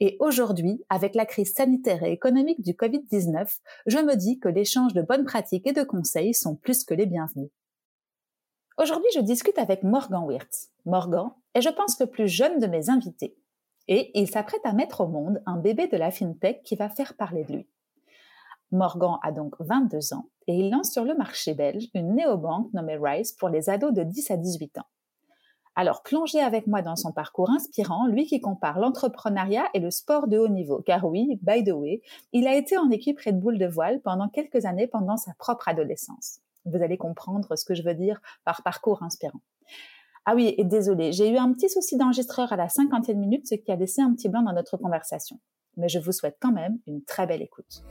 Et aujourd'hui, avec la crise sanitaire et économique du Covid-19, je me dis que l'échange de bonnes pratiques et de conseils sont plus que les bienvenus. Aujourd'hui, je discute avec Morgan Wirtz. Morgan est, je pense, le plus jeune de mes invités. Et il s'apprête à mettre au monde un bébé de la FinTech qui va faire parler de lui. Morgan a donc 22 ans et il lance sur le marché belge une néobanque nommée Rise pour les ados de 10 à 18 ans. Alors plongez avec moi dans son parcours inspirant, lui qui compare l'entrepreneuriat et le sport de haut niveau. Car oui, by the way, il a été en équipe Red Bull de voile pendant quelques années pendant sa propre adolescence. Vous allez comprendre ce que je veux dire par parcours inspirant. Ah oui, et désolé, j'ai eu un petit souci d'enregistreur à la cinquantième minute, ce qui a laissé un petit blanc dans notre conversation. Mais je vous souhaite quand même une très belle écoute.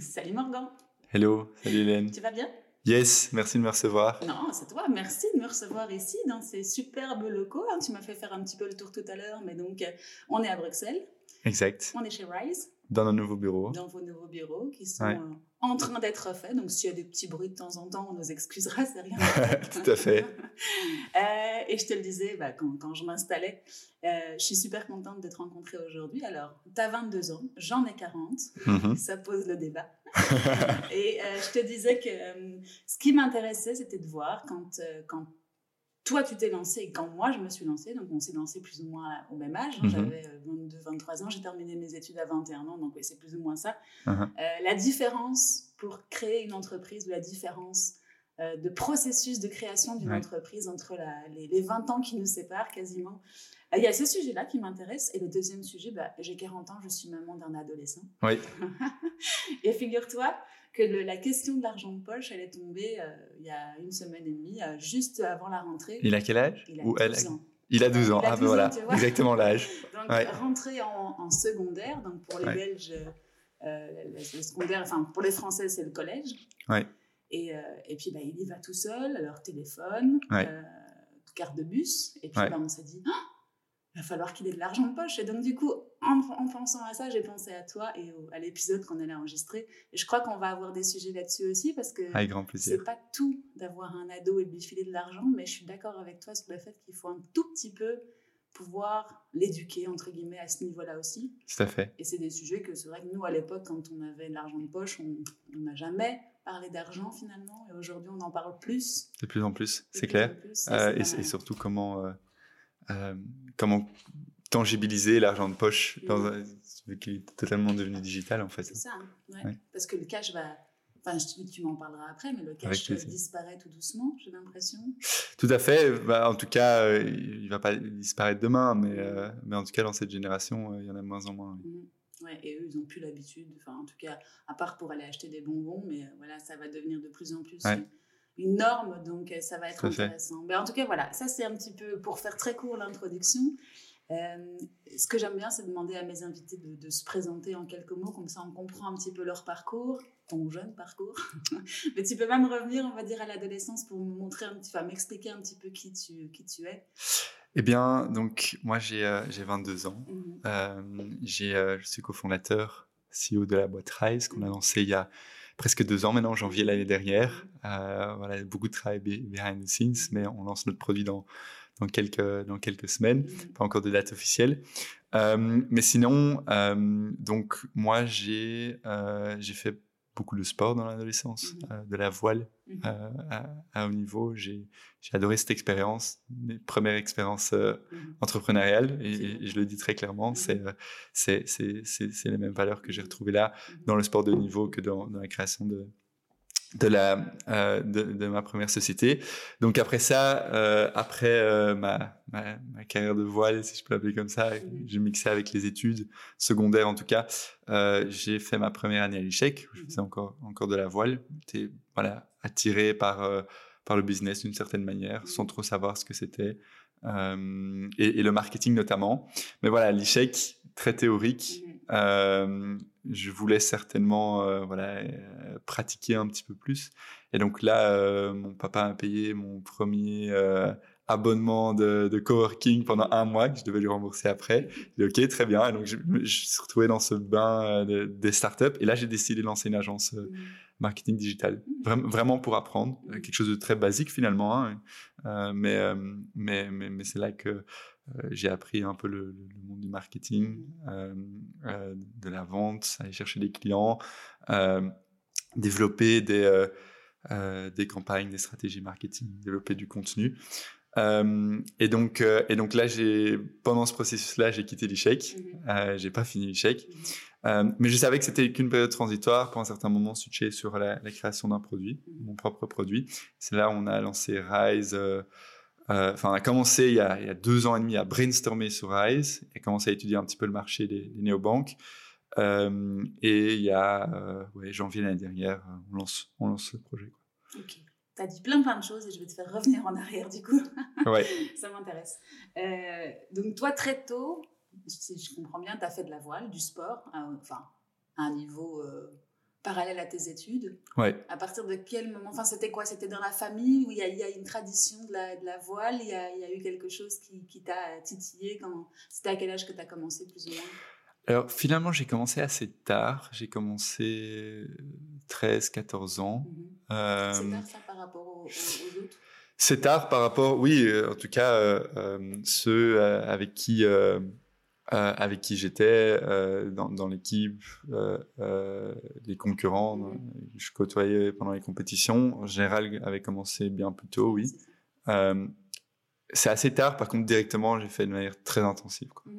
Salut Morgan. Hello, salut Hélène. Tu vas bien? Yes, merci de me recevoir. Non, c'est toi. Merci de me recevoir ici dans ces superbes locaux. Hein. Tu m'as fait faire un petit peu le tour tout à l'heure, mais donc euh, on est à Bruxelles. Exact. On est chez Rise. Dans nos nouveaux bureaux. Dans vos nouveaux bureaux qui sont euh, en train d'être faits. Donc s'il y a des petits bruits de temps en temps, on nous excusera, c'est rien. tout à fait. euh, et je te le disais bah, quand, quand, je m'installais, euh, je suis super contente de te rencontrer aujourd'hui. Alors, tu as 22 ans, j'en ai 40. Mm-hmm. Ça pose le débat. et euh, je te disais que ce qui m'intéressait, c'était de voir quand, quand toi tu t'es lancé et quand moi je me suis lancée, donc on s'est lancé plus ou moins au même âge, hein, mm-hmm. j'avais 22, 23 ans, j'ai terminé mes études à 21 ans, donc oui, c'est plus ou moins ça. Uh-huh. la différence pour créer une entreprise, ou la différence de processus de création d'une ouais. entreprise entre la, les, les, 20 ans qui nous séparent quasiment. Il y a ce sujet-là qui m'intéresse. Et le deuxième sujet, bah, j'ai 40 ans, je suis maman d'un adolescent. Oui. et figure-toi que le, la question de l'argent de poche, elle est tombée euh, il y a une semaine et demie, euh, juste avant la rentrée. Il a quel âge Il a Ou 12 elle ans. Il a 12 ans, Il a 12 ah ben voilà, ans, exactement l'âge. Donc, Ouais. rentrée en, en secondaire, donc pour les Ouais. Belges, euh, le, secondaire, enfin pour les Français, c'est le collège. Ouais. Et, et puis, bah, il y va tout seul, leur téléphone, carte de bus. Et puis, bah, on s'est dit, Ah, il va falloir qu'il ait de l'argent de poche. Et donc, du coup, en, en pensant à ça, j'ai pensé à toi et au- à l'épisode qu'on allait enregistrer. Et je crois qu'on va avoir des sujets là-dessus aussi parce que c'est pas tout d'avoir un ado et de lui filer de l'argent, mais je suis d'accord avec toi sur le fait qu'il faut un tout petit peu pouvoir l'éduquer, entre guillemets, à ce niveau-là aussi. Tout à fait. Et c'est des sujets que c'est vrai que nous, à l'époque, quand on avait de l'argent de poche, on n'a jamais parlé d'argent finalement. Et aujourd'hui, on en parle plus. De plus en plus, c'est clair. Euh, et, mal. surtout comment, euh, euh, comment tangibiliser l'argent de poche dans Mm. un, vu qu'il est totalement devenu digital en fait. C'est ça, ouais. Ouais. Parce que le cash va. Enfin, je- tu m'en parleras après, mais le cash disparaît tout doucement, j'ai l'impression. Tout à fait. Bah, en tout cas, euh, il va pas disparaître demain, mais, euh, mais en tout cas dans cette génération, euh, il y en a de moins en moins. oui. Mhm. Ouais, et eux, ils n'ont plus l'habitude, enfin, en tout cas, à part pour aller acheter des bonbons, mais euh, voilà, ça va devenir de plus en plus. Une- norme, donc euh, ça va être intéressant. Mais en tout cas, voilà, ça c'est un petit peu pour faire très court l'introduction. Euh, ce que j'aime bien, c'est demander à mes invités de, de se présenter en quelques mots, comme ça on comprend un petit peu leur parcours, ton jeune parcours. Mais tu peux même revenir, on va dire, à l'adolescence pour me montrer un petit, enfin, m'expliquer un petit peu qui tu, qui tu es. Eh bien, donc moi j'ai euh, j'ai 22 ans. J'ai, euh, je suis cofondateur, CEO de la boîte Rise qu'on a lancé il y a presque deux ans maintenant, en janvier l'année dernière. Euh, voilà, beaucoup de travail be- behind the scenes, mais on lance notre produit dans, dans, quelques, dans quelques semaines. Pas encore de date officielle. Euh, mais sinon, euh, donc moi j'ai j'ai fait beaucoup de sport dans l'adolescence, Mhm. euh, de la voile Mhm. euh, à, à haut niveau. J'ai adoré cette expérience, mes premières expériences euh, Mhm. entrepreneuriales, et, je le dis très clairement, c'est c'est les mêmes valeurs que j'ai retrouvées là, dans le sport de haut niveau que dans, dans la création de, de, la, euh, de, de ma première société. Donc après ça, euh, après euh, ma, ma, ma carrière de voile, si je peux l'appeler comme ça, j'ai mixé avec les études secondaires en tout cas. Euh, j'ai fait ma première année à l'échec, je faisais encore, encore de la voile. J'étais voilà, attiré par, par le business d'une certaine manière, sans trop savoir ce que c'était. Et, le marketing notamment. Mais voilà, l'échec très théorique. Mm-hmm. je voulais certainement voilà, pratiquer un petit peu plus. Et donc là, mon papa a payé mon premier abonnement de, de, coworking pendant un mois que je devais lui rembourser après. J'ai dit, ok, très bien. Et donc, je, me suis retrouvé dans ce bain euh, des startups. Et là, j'ai décidé de lancer une agence euh, mmh. marketing digital. vraiment pour apprendre. Euh, quelque chose de très basique finalement. Hein. mais, mais, mais, mais c'est là que j'ai appris un peu le, monde du marketing, mmh. de la vente, aller chercher des clients, développer des... des campagnes, des stratégies marketing, développer du contenu. Euh, et donc, euh, et donc là, j'ai pendant ce processus-là, j'ai quitté l'échec. Mhm. Euh, j'ai pas fini l'échec, euh, mais je savais que c'était qu'une période transitoire pour un certain moment switcher sur la, la création d'un produit, mon propre produit. C'est là où on a lancé Rise. Euh, enfin, on a commencé il y a, il y a, deux ans et demi à brainstormer sur Rise et commencé à étudier un petit peu le marché des, des néobanques. et il y a ouais, janvier l'année dernière, on lance, on lance le projet. Quoi. Tu as dit plein plein de choses et je vais te faire revenir en arrière du coup. Ouais. ça m'intéresse. Euh, donc toi, très tôt, si je comprends bien, tu as fait de la voile, du sport, enfin, à un niveau euh, parallèle à tes études. Ouais. À partir de quel moment Enfin, c'était quoi? C'était dans la famille où il y, y, a une tradition de la, de la voile? Il y, y a, eu quelque chose qui, qui t'a titillé C'était à quel âge que tu as commencé plus ou moins? Alors finalement, j'ai commencé assez tard. J'ai commencé 13-14 ans. Mhm. Euh, c'est tard ça par rapport aux, autres? C'est tard par rapport, oui, euh, en tout cas, euh, ceux avec qui, avec qui j'étais dans, dans l'équipe, les concurrents que mhm. je côtoyais pendant les compétitions, en général, avaient commencé bien plus tôt, oui. c'est assez tard, par contre, directement, j'ai fait de manière très intensive. Quoi.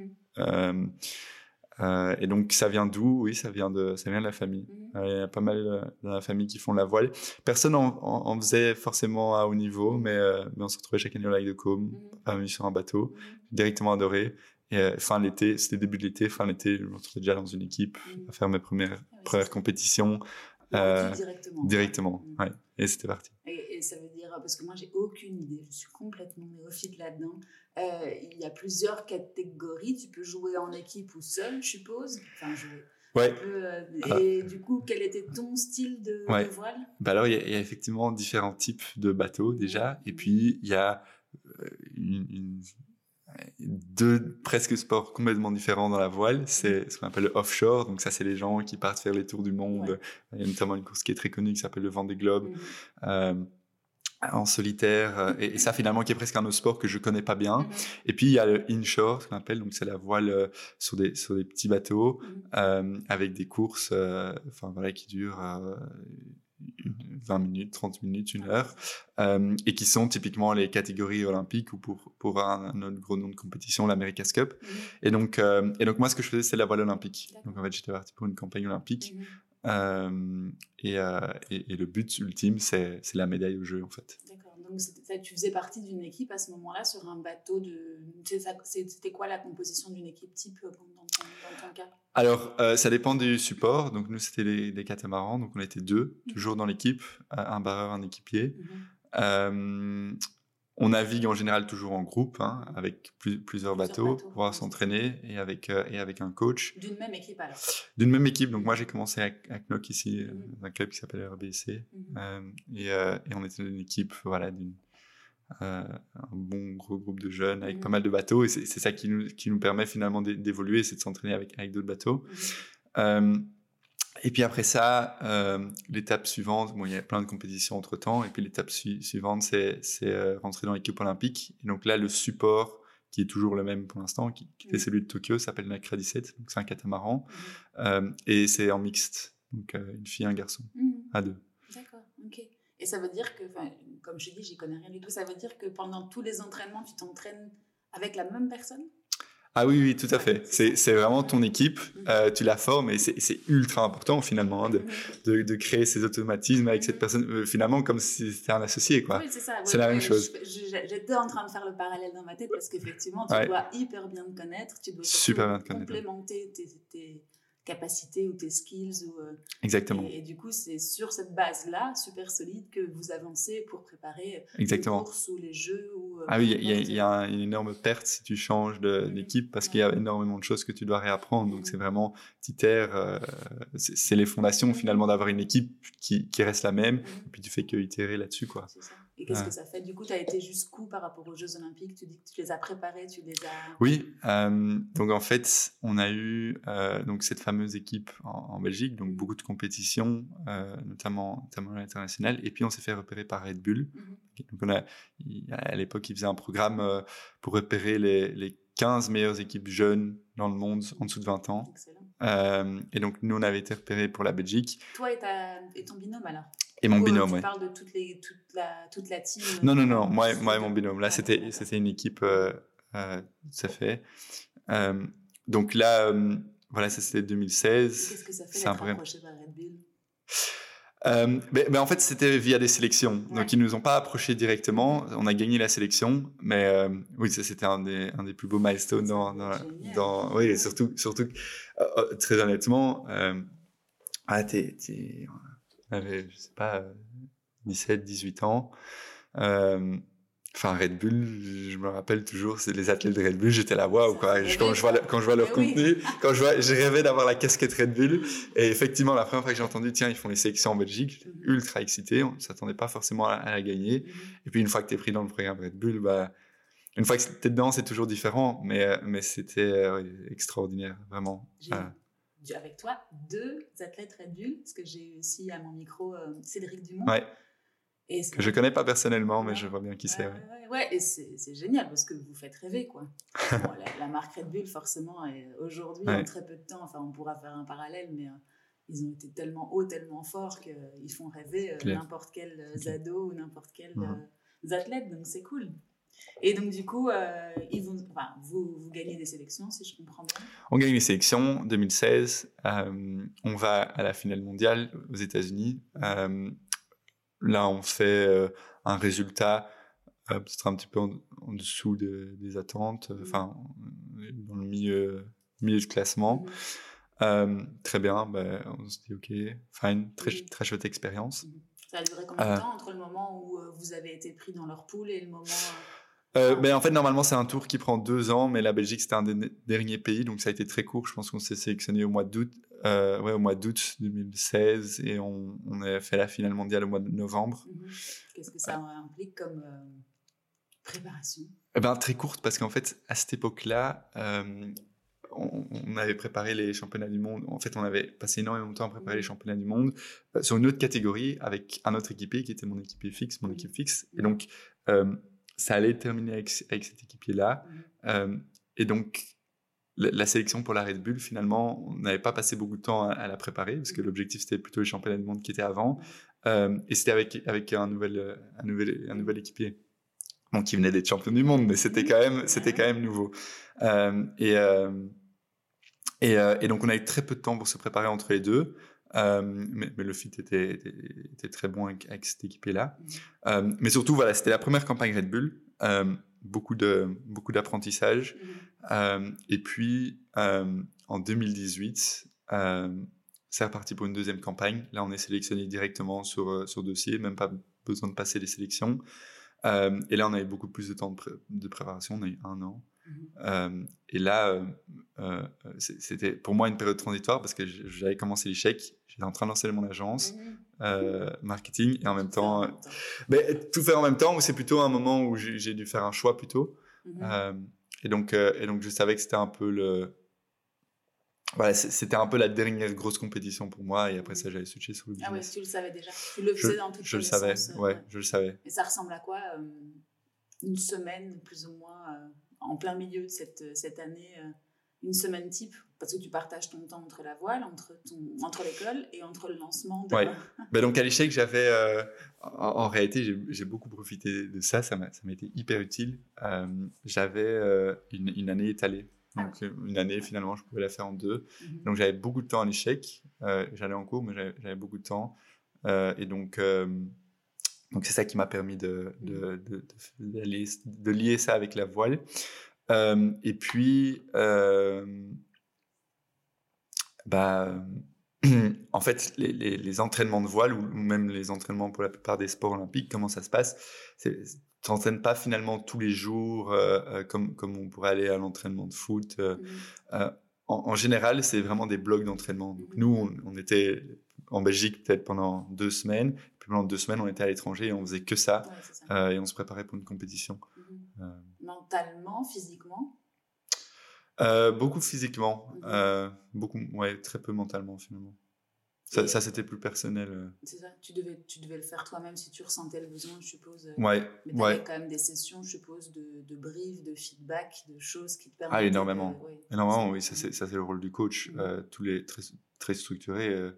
Euh, et donc ça vient d'où? Oui, ça vient de ça vient de la famille. Euh, il y a pas mal euh, dans la famille qui font la voile. Personne en, en, faisait forcément à haut niveau, mais, mais on se retrouvait chaque année au lac de Côme, mmh. sur un bateau, directement adoré. Et fin l'été, c'était début de l'été, fin l'été, je me retrouvais déjà dans une équipe mhm. à faire mes premières ah premières compétitions. directement. Directement, ouais. Et c'était parti. Et, et, ça veut dire parce que moi j'ai aucune idée, je suis complètement néophyte là-dedans. Euh, il y a plusieurs catégories. Tu peux jouer en équipe ou seul, je suppose? Enfin, jouer. Ouais. Euh, ah. et du coup, quel était ton style de, voile? Bah Alors, il y, a, effectivement différents types de bateaux déjà. Et puis, il y a euh, une, deux presque sports complètement différents dans la voile. C'est ce qu'on appelle le offshore. Donc, ça, c'est les gens qui partent faire les tours du monde. Il y a notamment une course qui est très connue qui s'appelle le Vendée Globe. Mmh en solitaire euh, et, ça finalement qui est presque un autre sport que je connais pas bien mm-hmm. et puis il y a le inshore ce qu'on appelle donc c'est la voile euh, sur des sur des petits bateaux euh, avec des courses euh, enfin voilà qui durent 20 minutes 30 minutes une heure et qui sont typiquement les catégories olympiques ou pour pour un, autre gros nom de compétition l'America's Cup. Mm-hmm. et donc et donc moi ce que je faisais c'est la voile olympique. Donc en fait j'étais parti pour une campagne olympique euh, et, euh, et, et, le but ultime, c'est la médaille au jeu, en fait. Donc, tu faisais partie d'une équipe à ce moment-là sur un bateau de. C'était quoi la composition d'une équipe type euh, dans ton, dans ton cas? Alors, euh, ça dépend du support. Donc, nous, c'était des catamarans. Donc, on était deux, mmh. toujours dans l'équipe, un barreur, un équipier. Mmh. Euh, on navigue en général toujours en groupe, hein, avec plusieurs, bateaux, pour pouvoir s'entraîner et avec euh, et avec un coach. D'une même équipe alors. D'une même équipe. Donc moi j'ai commencé à, à ici, euh, dans un club qui s'appelle RBC, mhm. euh, et, on était une équipe, voilà, d'une un bon gros groupe de jeunes avec pas mal de bateaux et c'est ça qui nous qui nous permet finalement d'évoluer, c'est de s'entraîner avec avec d'autres bateaux. Et puis après ça, euh, l'étape suivante, bon, il y a plein de compétitions entre temps. Et puis l'étape suivante, c'est euh, rentrer dans l'équipe olympique. Et donc là, le support, qui est toujours le même pour l'instant, qui, qui était celui de Tokyo, s'appelle Nacra 17. Donc c'est un catamaran. Mmh. Euh, et c'est en mixte. Donc une fille un garçon. Mmh. À deux. D'accord, ok. Et ça veut dire que, comme je dis, j'y connais rien du tout. Ça veut dire que pendant tous les entraînements, tu t'entraînes avec la même personne? Ah oui, oui, tout à fait. C'est vraiment ton équipe, euh, tu la formes et c'est ultra important finalement hein, de, de, de, créer ces automatismes avec cette personne, euh, finalement comme si c'était un associé. quoi. Oui, c'est ça. la même chose. J'étais en train de faire le parallèle dans ma tête parce qu'effectivement, tu dois hyper bien te connaître, tu dois Super bien complémenter tes, tes, capacités ou tes skills. Ou, euh, Exactement. Et, du coup, c'est sur cette base-là, super solide, que vous avancez pour préparer Exactement. les courses ou les jeux. Ou, ah oui, il y, a, une énorme perte si tu changes d'équipe parce qu'il y a énormément de choses que tu dois réapprendre. Donc, c'est vraiment, t'itères, euh, c'est les fondations finalement d'avoir une équipe qui, qui, reste la même. Et puis, tu fais que itérer là-dessus, quoi. Ça. Et qu'est-ce que ça fait? Du coup, tu as été jusqu'où par rapport aux Jeux Olympiques? Tu dis que tu les as préparés, tu les as. Oui, euh, donc en fait, on a eu euh, donc cette fameuse équipe en, Belgique, donc beaucoup de compétitions, euh, notamment, notamment à l'international, et puis on s'est fait repérer par Red Bull. Mhm. Donc on a, à l'époque, ils faisaient un programme pour repérer les, les 15 meilleures équipes jeunes dans le monde en dessous de 20 ans. et donc, nous, on avait été repérés pour la Belgique. Toi et, ta, et ton binôme, alors? Et mon binôme, oui. Tu parles de toute, les, toute, la, toute la team Non, non, non, moi, moi et mon binôme. Là, c'était, c'était une équipe, euh, euh, ça fait. Euh, donc là, euh, voilà, ça c'était 2016. Qu'est-ce que ça fait d'être approché par Red Bull? Euh, mais, mais, en fait, c'était via des sélections. Donc, ils nous ont pas approchés directement. On a gagné la sélection, mais euh, oui, ça c'était un des, un des plus beaux milestones dans, dans, dans, oui, surtout, surtout, très honnêtement, ah, t'es, j'avais, je sais pas, 17, 18 ans. Euh, enfin, Red Bull, je me rappelle toujours, c'est les athlètes de Red Bull, j'étais là, waouh, quoi. quand, je vois, quand je vois leur contenu, quand je vois, j'ai rêvé d'avoir la casquette Red Bull. Et effectivement, la première fois que j'ai entendu, tiens, ils font les sélections en Belgique, j'étais mhm. ultra excité, on ne s'attendait pas forcément à, la gagner. Mhm. Et puis, une fois que tu es pris dans le programme Red Bull, bah, une fois que tu es dedans, c'est toujours différent, mais, mais c'était euh, extraordinaire, vraiment avec toi deux athlètes Red Bull, parce que j'ai aussi à mon micro euh, Cédric Dumont. Ouais. Et que je connais pas personnellement, mais je vois bien qui c'est. Ouais. ouais, et c'est génial parce que vous faites rêver, quoi. la, marque Red Bull, forcément, aujourd'hui, en très peu de temps, enfin, on pourra faire un parallèle, mais euh, ils ont été tellement hauts, tellement forts qu'ils font rêver euh, n'importe quel Zado ou n'importe quel mhm. athlète, donc c'est cool. Et donc, du coup, euh, ils vont, enfin, vous, vous, gagnez des sélections, si je comprends bien. On gagne les sélections 2016. Euh, on va à la finale mondiale aux États-Unis. Euh, là, on fait un résultat peut-être un petit peu en, dessous des attentes, mmh. enfin, dans le milieu, milieu de classement. Mmh. très bien, ben, on se dit OK, fine, très, très chouette expérience. Ça a duré combien de temps entre le moment où vous avez été pris dans leur poule et le moment euh, ben, en fait, normalement, c'est un tour qui prend deux ans, mais la Belgique, c'était un des derniers pays, donc ça a été très court. Je pense qu'on s'est sélectionné au mois d'août, euh, ouais, au mois d'août 2016, et on, on, a fait la finale mondiale au mois de novembre. Mhm. Qu'est-ce que ça implique comme euh, préparation? Eh ben, Très courte, parce qu'en fait, à cette époque-là, on, avait préparé les championnats du monde. En fait, on avait passé énormément de temps à préparer les championnats du monde euh, sur une autre catégorie avec un autre équipier qui était mon équipier fixe, mon équipe fixe. Et donc, ça allait terminer avec, avec cet équipier-là. Mhm. Euh, et donc, la, sélection pour la Red Bull, finalement, on n'avait pas passé beaucoup de temps à, la préparer, parce que mhm. l'objectif, c'était plutôt les championnats du monde qui étaient avant. Euh, et c'était avec, avec un, nouvel, un, nouvel, un nouvel équipier. Bon, qui venait d'être champion du monde, mais c'était quand même, c'était quand même nouveau. Euh, et, et, et, donc, on a eu très peu de temps pour se préparer entre les deux. Euh, mais, le fit était, était, très bon avec, cette équipe-là. Mmh. Euh, mais surtout, voilà, c'était la première campagne Red Bull. Euh, beaucoup de beaucoup d'apprentissage. Mmh. et puis, en 2018, c'est reparti pour une deuxième campagne. Là, on est sélectionné directement sur, sur dossier, même pas besoin de passer les sélections. et là, on avait beaucoup plus de temps de, de préparation. On a eu un an. Mmh. et là, c'était pour moi une période transitoire parce que j'avais commencé l'échec j'étais en train de lancer mon agence euh, marketing et en même temps, mais tout faire en même temps, c'est plutôt un moment où j'ai dû faire un choix plutôt. Euh, et donc, euh, et donc je savais que c'était un peu le, voilà, c'était un peu la dernière grosse compétition pour moi et après ça j'avais switché sur le business. Ah ouais, tu le savais déjà. Tu le faisais dans toutes Je le savais, ouais, je le savais. Et ça ressemble à quoi une semaine plus ou moins en plein milieu de cette, cette année une semaine type parce que tu partages ton temps entre la voile, entre, ton, entre l'école et entre le lancement. De... Ouais. ben donc à l'échec, j'avais, euh, en, réalité, j'ai beaucoup profité de ça, ça m'a été hyper utile. Euh, j'avais euh, une, une, année étalée. Ah donc une année, finalement, je pouvais la faire en deux. Mhm. Donc j'avais beaucoup de temps à l'échec. J'allais en cours, mais j'avais beaucoup de temps. et donc, donc c'est ça qui m'a permis de, de, de, de, lier ça avec la voile. et puis, bah, en fait, les, entraînements de voile ou même les entraînements pour la plupart des sports olympiques, comment ça se passe? Tu t'entraînes pas finalement tous les jours euh, euh, comme, comme on pourrait aller à l'entraînement de foot. Euh, mmh. En, général, c'est vraiment des blocs d'entraînement. Donc, nous, on, était en Belgique peut-être pendant deux semaines. Puis pendant deux semaines, on était à l'étranger et on faisait que ça, et on se préparait pour une compétition. Mmh. Mentalement, physiquement? Euh, beaucoup physiquement, mhm. euh, beaucoup, ouais, très peu mentalement finalement. Ça, ça c'était plus personnel. Euh. C'est ça, tu devais, tu devais le faire toi-même si tu ressentais le besoin, je suppose. Ouais, Mais tu avais quand même des sessions, je suppose, de, de briefs, de feedback, de choses qui te permettent. Ah, énormément. énormément, oui, ça c'est, ça c'est le rôle du coach. Mhm. tous les très, très structurés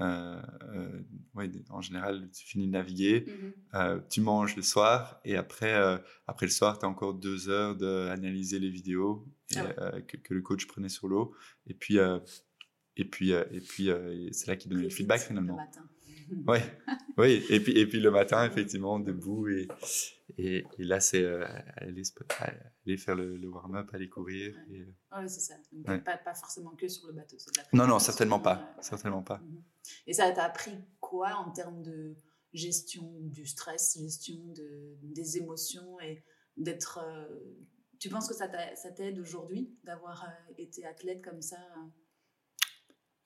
euh, euh, ouais, en général, tu finis de naviguer, mmh euh, tu manges le soir et après, après le soir, tu as encore deux heures d'analyser les vidéos ah que, le coach prenait sur l'eau. Et puis, et puis, et puis c'est là qu'il donnait le feedback finalement. Le matin. ouais, oui. Et puis, et puis le matin, effectivement, debout et, et, là, c'est euh, aller, aller, faire le, warm-up, aller courir. Oui, ouais, c'est ça. pas, pas, forcément que sur le bateau. non, non, certainement pas. Certainement pas. Mhm. Et ça t'a appris quoi en termes de gestion du stress, gestion de, des émotions et d'être. Euh, tu penses que ça t'aide aujourd'hui d'avoir euh, été athlète comme ça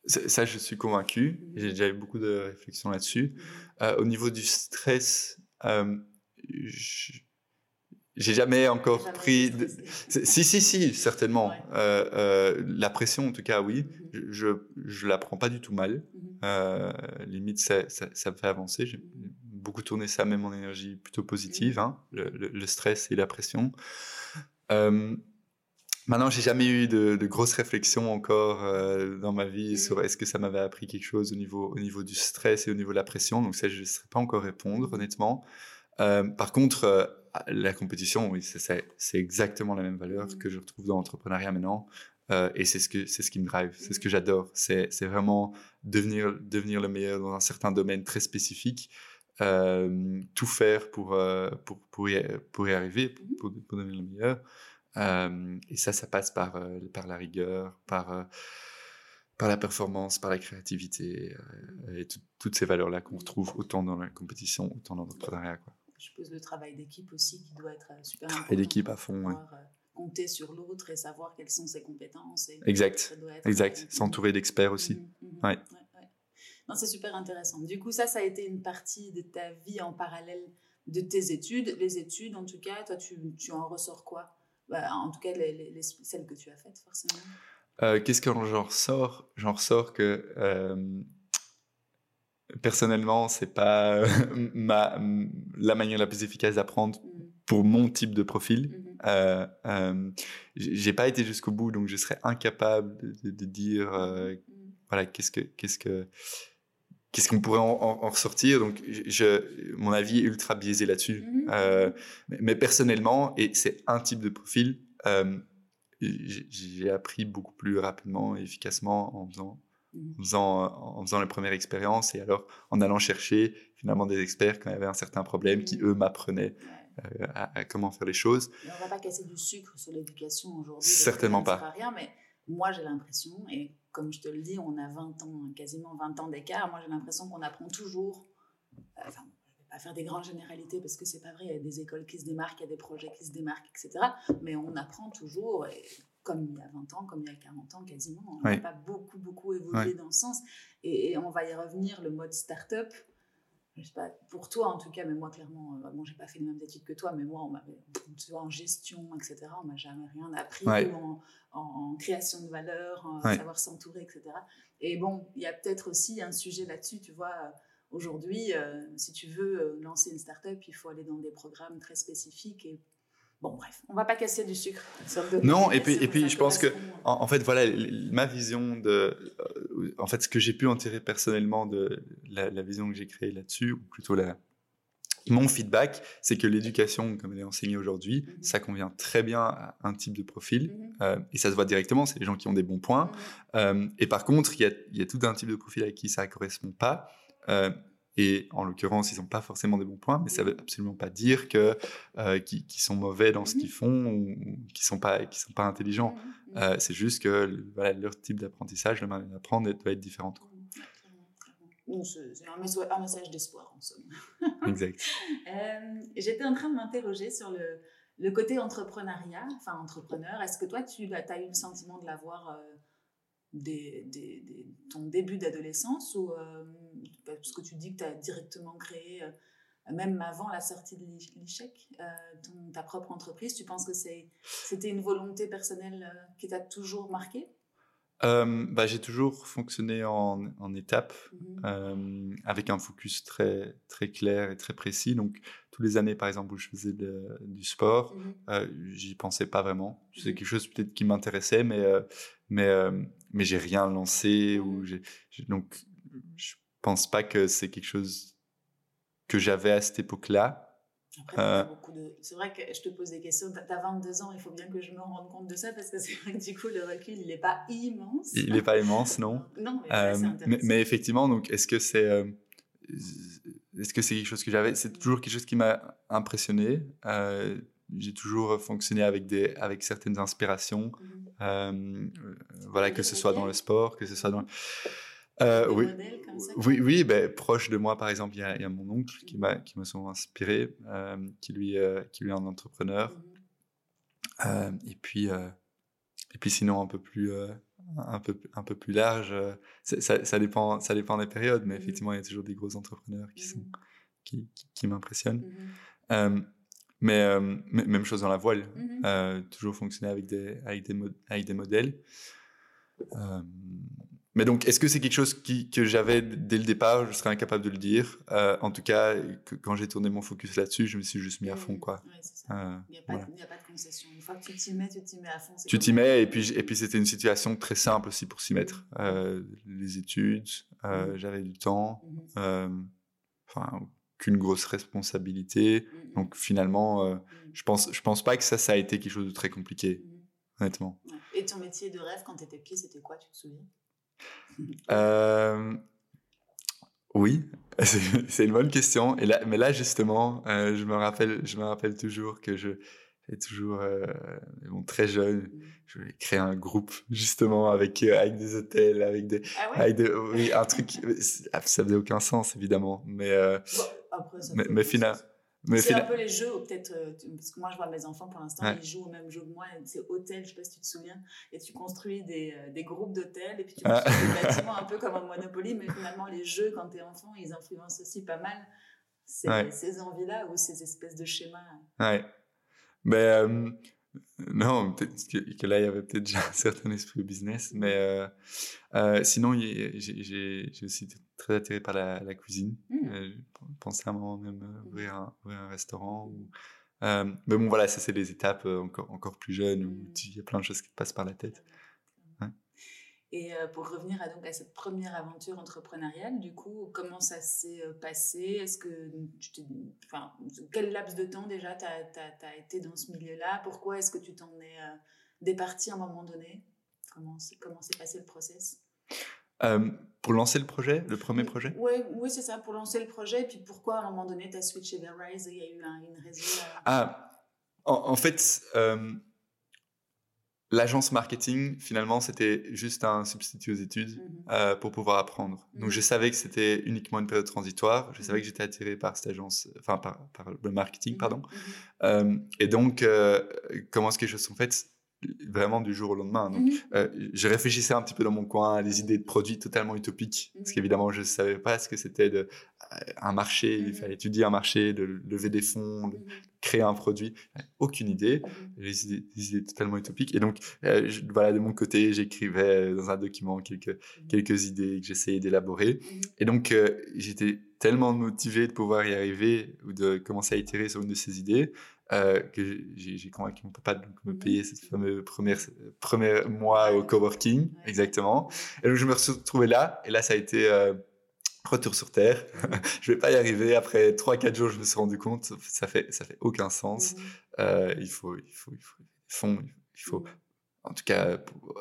ça, je suis convaincu. J'ai déjà eu beaucoup de réflexions là-dessus. Mhm. au niveau du stress, j'ai jamais encore pris. Si, si, si, certainement. Euh, euh, la pression, en tout cas, oui. Mm-hmm. Je, je la prends pas du tout mal. Mm-hmm. Euh, limite, ça, ça, me fait avancer. J'ai beaucoup tourné ça, même en énergie plutôt positive, hein, le, stress et la pression. Euh, maintenant, j'ai jamais eu de, de grosses réflexions encore dans ma vie sur mm-hmm. est-ce que ça m'avait appris quelque chose au niveau, au niveau du stress et au niveau de la pression. Donc ça, je ne saurais pas encore répondre, honnêtement. Euh, par contre, euh, la compétition, oui, c'est exactement la même valeur mmh. que je retrouve dans l'entrepreneuriat maintenant. Euh, et c'est ce, que, ce qui me drive, c'est ce que mmh. j'adore. C'est vraiment devenir, devenir le meilleur dans un certain domaine très spécifique. tout faire pour, pour, pour, y, pour y arriver, mmh. pour, pour, devenir le meilleur. Et ça, ça passe par, par la rigueur, par, par la performance, par la créativité et toutes ces valeurs-là qu'on retrouve autant dans la compétition, autant dans l'entrepreneuriat. Je suppose, le travail d'équipe aussi qui doit être euh, super important. Et d'équipe à fond, oui. Euh, compter sur l'autre et savoir quelles sont ses compétences. exact, exact. S'entourer d'experts aussi. Mmh, mmh, mmh. ouais. Non, c'est super intéressant. Du coup, ça, ça a été une partie de ta vie en parallèle de tes études. Les études, en tout cas, toi, tu, tu en ressors quoi? Bah, En tout cas, les, celles que tu as faites, forcément. Euh, Qu'est-ce que j'en ressors J'en ressors que euh, personnellement, c'est pas ma, la manière la plus efficace d'apprendre mm. pour mon type de profil. Mm-hmm. Euh, euh, j'ai pas été jusqu'au bout, donc je serais incapable de, dire euh, mm-hmm. voilà qu'est-ce que qu'est-ce que qu'est-ce qu'on pourrait en, ressortir. Donc, je, mon avis est ultra biaisé là-dessus. Mm-hmm. Euh, mais, personnellement, et c'est un type de profil, euh, j'ai appris beaucoup plus rapidement et efficacement en faisant en faisant, en faisant les premières expériences et alors en allant chercher finalement des experts quand il y avait un certain problème qui, eux, m'apprenaient euh, à, comment faire les choses. On ne va pas casser du sucre sur l'éducation aujourd'hui. Certainement pas. rien, mais moi, j'ai l'impression, et comme je te le dis, on a 20 ans, quasiment 20 ans d'écart, moi, j'ai l'impression qu'on apprend toujours. Euh, enfin, je vais pas faire des grandes généralités parce que c'est pas vrai, il y a des écoles qui se démarquent, il y a des projets qui se démarquent, etc. Mais on apprend toujours, et comme il y a 20 ans, comme il y a 40 ans quasiment. On n'a pas beaucoup, beaucoup évolué dans ce sens. Et, on va y revenir, le mode start-up. Je sais pas, pour toi en tout cas, mais moi clairement, euh, bon, j'ai pas fait les mêmes études que toi, mais moi, on m'avait, tu vois, en gestion, etc., on m'a jamais rien appris, en, en, création de valeur, en savoir s'entourer, etc. Et bon, il y a peut-être aussi un sujet là-dessus, tu vois. Aujourd'hui, euh, si tu veux euh, lancer une start-up, il faut aller dans des programmes très spécifiques et Bon, bref, on va pas casser du sucre. Non, et puis, et puis je pense que, en, fait, voilà, ma vision de. Euh, en fait, ce que j'ai pu en tirer personnellement de la, vision que j'ai créée là-dessus, ou plutôt la, mon feedback, c'est que l'éducation, comme elle est enseignée aujourd'hui, mhm. ça convient très bien à un type de profil. Mhm. Euh, et ça se voit directement, c'est les gens qui ont des bons points. Mhm. Euh, et par contre, il y a, y a, tout un type de profil à qui ça ne correspond pas. Et en l'occurrence, ils n'ont pas forcément des bons points, mais ça ne veut absolument pas dire que euh, qu'ils sont mauvais dans ce qu'ils font ou qu'ils sont pas sont pas intelligents. Euh, c'est juste que voilà, leur type d'apprentissage, leur manière d'apprendre doit être différente. C'est un, message d'espoir en somme. exact. Euh, j'étais en train de m'interroger sur le, le, côté entrepreneuriat, enfin entrepreneur. Est-ce que toi, tu as eu le sentiment de l'avoir des, ton début d'adolescence ou euh, parce que tu dis que tu as directement créé, euh, même avant la sortie de l'ICHEC, euh, ta propre entreprise, tu penses que c'était une volonté personnelle qui t'a toujours marqué? Bah, J'ai toujours fonctionné en, en étapes, mmh avec un focus très, très clair et très précis. Donc, tous les années, par exemple, où je faisais du sport, mmh j'y pensais pas vraiment. C'est mmh quelque chose peut-être qui m'intéressait, mais mais euh, mais j'ai rien lancé ou mmh. j'ai donc je pense pas que c'est quelque chose que j'avais à cette époque-là. Euh, c'est vrai que je te pose des questions. Tu as 22 ans, il faut bien que je me rende compte de ça parce que c'est vrai que du coup, le recul, il n'est pas immense. Il n'est pas immense, non? non, mais, euh, mais, mais, effectivement, donc, est-ce que c'est euh, est-ce que c'est quelque chose que j'avais? C'est toujours quelque chose qui m'a impressionné. J'ai toujours fonctionné avec, des, avec certaines inspirations. Mmh euh, voilà, que ce soit dans le sport, que ce soit dans... Euh, oui. oui, oui, ben, proche de moi, par exemple, il y, a, mon oncle qui m'a qui m'a souvent inspiré, euh, qui lui qui lui est un entrepreneur. Mhm. et puis et puis sinon un peu plus un peu un peu plus large, ça, ça, dépend ça dépend des périodes, mais mhm. effectivement il y a toujours des gros entrepreneurs qui sont qui, qui, m'impressionnent. Mais euh, même chose dans la voile, mmh euh, toujours fonctionner avec des, avec des, avec des modèles. Euh, mais donc, est-ce que c'est quelque chose qui, que j'avais dès le départ? Je serais incapable de le dire. en tout cas, que, quand j'ai tourné mon focus là-dessus, je me suis juste mis à fond. Quoi. il n'y a, pas de concession. Une fois que tu t'y mets, tu t'y mets à fond. Tu t'y mets, et puis, et puis c'était une situation très simple aussi pour s'y mettre. Mmh. les études, mmh. j'avais du temps. Enfin, qu'une grosse responsabilité. Mmh, mmh. Donc finalement, euh, mmh. je pense, je pense pas que ça, ça a été quelque chose de très compliqué, honnêtement. Et ton métier de rêve quand tu étais petit, c'était quoi, tu te souviens? Euh, Oui, c'est une bonne question. Et là, mais là justement, euh, je me rappelle, je me rappelle toujours que je et toujours bon, très jeune, je voulais créer un groupe justement avec avec des hôtels, avec des, ah ouais? avec oui, un truc, ça faisait aucun sens évidemment, mais mais, finalement. C'est un peu les jeux, peut-être, euh, parce que moi je vois mes enfants pour l'instant, ils jouent au même jeu que moi, c'est hôtel, je sais pas si tu te souviens, et tu construis des, euh, des groupes d'hôtels, et puis tu ah. construis des bâtiments un peu comme un Monopoly, mais finalement les jeux, quand tu es enfant, ils influencent aussi pas mal ces, ces envies-là ou ces espèces de schémas. Ouais. Mais euh, non, peut-être que, là, il y avait peut-être déjà un certain esprit business, mais sinon, j'ai aussi été très attiré par la, cuisine. Mmh. Euh, je pensais à un moment même euh, ouvrir un, ouvrir un restaurant. Ou, euh, mais bon, voilà, ça, c'est des étapes encore, encore plus jeunes où mmh. il y a plein de choses qui te passent par la tête. Et pour revenir à, donc, à cette première aventure entrepreneuriale, du coup, comment ça s'est passé? Est-ce que tu enfin, quel laps de temps déjà tu as, été dans ce milieu-là? Pourquoi est-ce que tu t'en es départi à un moment donné? Comment s'est passé le process? Euh, pour lancer le projet, le premier projet? Oui, oui c'est ça, pour lancer le projet. Et puis pourquoi, à un moment donné, tu as switché vers Rise Il y a eu une raison euh, Ah, en, fait, euh, l'agence marketing, finalement, c'était juste un substitut aux études mhm. pour pouvoir apprendre. Donc, je mhm. savais que c'était uniquement une période transitoire. Je savais mhm. que j'étais attiré par cette agence, enfin, par, par le marketing, pardon. et donc, comment est-ce que les choses sont faites? Vraiment du jour au lendemain. Donc, euh, je réfléchissais un petit peu dans mon coin à des idées de produits totalement utopiques, parce qu'évidemment, je ne savais pas ce que c'était euh, un marché, il fallait étudier un marché, de lever des fonds, de créer un produit. Aucune idée, des idées, totalement utopiques. Et donc, euh, voilà, de mon côté, j'écrivais dans un document quelques, quelques idées que j'essayais d'élaborer. Et donc, j'étais tellement motivé de pouvoir y arriver ou de commencer à itérer sur une de ces idées euh, que j'ai convaincu mon papa de me payer cette fameuse première, premier mois au coworking, exactement. Et donc je me suis retrouvé là, et là ça a été euh, retour sur terre. je vais pas y arriver. Après 3-4 jours, je me suis rendu compte, ça fait, ça fait aucun sens. Euh, il faut, il faut, il faut, il faut en tout cas,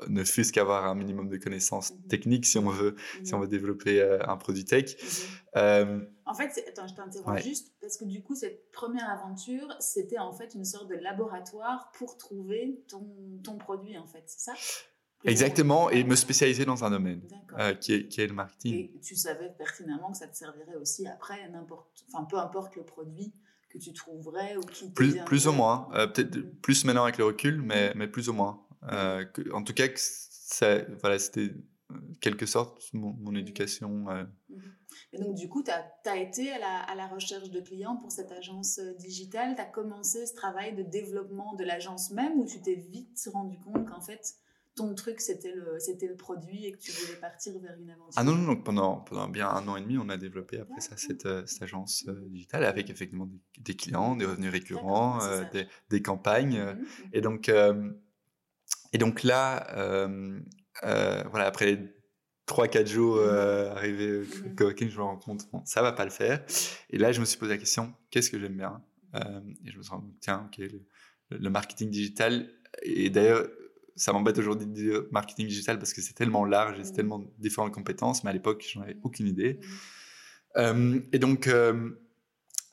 ne fût-ce qu'avoir un minimum de connaissances mhm. techniques si on veut, si on veut développer un produit tech. en fait, attends, je t'interromps juste parce que du coup, cette première aventure, c'était en fait une sorte de laboratoire pour trouver ton, ton produit, en fait, c'est ça? Exactement, et me spécialiser dans un domaine euh, qui, est, qui, est, le marketing. Et tu savais pertinemment que ça te servirait aussi après, n'importe, enfin peu importe le produit que tu trouverais ou qui plus, plus ou moins, euh, peut-être plus maintenant avec le recul, mais, mais plus ou moins. Euh, que, en tout cas, que ça, voilà, c'était quelque sorte mon, mon mm. éducation. Mm. Et donc, du coup, tu as, as, été à la, à la, recherche de clients pour cette agence digitale? Tu as commencé ce travail de développement de l'agence même ou tu t'es vite rendu compte qu'en fait, ton truc, c'était le, c'était le produit et que tu voulais partir vers une aventure Ah non, non, donc pendant, pendant bien un an et demi, on a développé après ça cette, euh, cette agence euh, digitale avec effectivement des, clients, des revenus récurrents, euh, des, des, campagnes. Mhm, mhm. Et, donc, et donc là, voilà, après les 3-4 jours mhm. arrivés coworking, je me rends compte, bon, ça va pas le faire. Et là, je me suis posé la question, qu'est-ce que j'aime bien? Et je me suis rendu compte, tiens, ok, le, le marketing digital, et d'ailleurs, ça m'embête aujourd'hui de dire marketing digital parce que c'est tellement large et c'est tellement différentes compétences, mais à l'époque, j'en avais aucune idée. Euh, et donc, euh,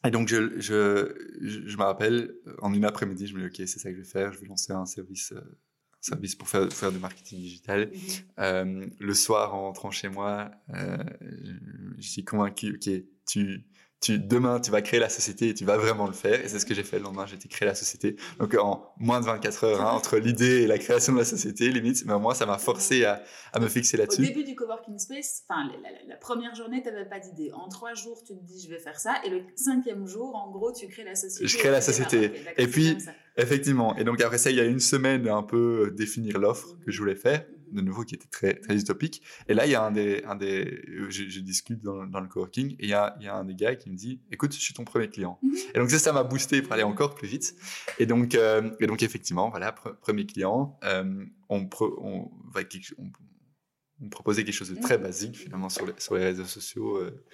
et donc je, je, je, me rappelle, en une après-midi, je me dis, OK, c'est ça que je vais faire, je vais lancer un service, euh, un service pour faire, faire du marketing digital. le soir, en rentrant chez moi, je suis convaincu, OK, tu tu, demain, tu vas créer la société et tu vas vraiment le faire. Et c'est ce que j'ai fait le lendemain, j'ai créé la société. Donc, en moins de 24 heures, hein, entre l'idée et la création de la société, limite, mais moi, ça m'a forcé à, à, me fixer là-dessus. Au début du coworking space, enfin, la, première journée, tu n'avais pas d'idée. En trois jours, tu te dis, je vais faire ça. Et le cinquième jour, en gros, tu crées la société. Je crée la société. et puis, effectivement. Et donc, après ça, il y a une semaine un peu définir l'offre que je voulais faire de nouveau qui était très, très utopique. Et là, il y a un des, un des je, discute dans, dans, le coworking et il y, a, il y a un des gars qui me dit, écoute, je suis ton premier client. Mhm. Et donc ça, ça m'a boosté pour aller encore plus vite. Et donc, euh, et donc effectivement, voilà, premier client, euh, on, on, va, on, on, proposait quelque chose de très mhm. basique finalement sur les, sur les réseaux sociaux. Euh,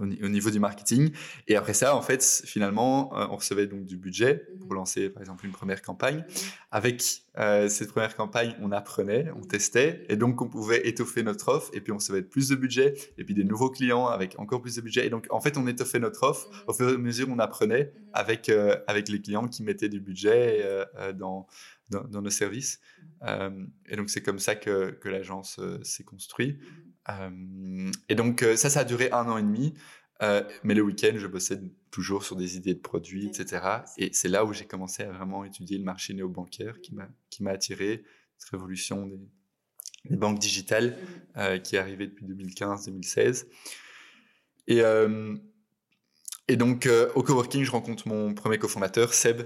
au, niveau du marketing. Et après ça, en fait, finalement, euh, on recevait donc du budget pour mhm. lancer, par exemple, une première campagne. Mhm. Avec euh, cette première campagne, on apprenait, on testait, et donc on pouvait étoffer notre offre, et puis on recevait plus de budget, et puis des nouveaux clients avec encore plus de budget. Et donc, en fait, on étoffait notre offre mhm. au fur et à mesure on apprenait avec, euh, avec les clients qui mettaient du budget dans, dans, nos services. et donc, c'est comme ça que, que l'agence s'est construite et donc, ça, ça a duré un an et demi. mais le week-end, je bossais toujours sur des idées de produits, etc. Et c'est là où j'ai commencé à vraiment étudier le marché néobancaire qui m'a qui m'a attiré, cette révolution des, des banques digitales mmh. qui est arrivée depuis 2015-2016. Et, et donc, au coworking, je rencontre mon premier cofondateur, Seb.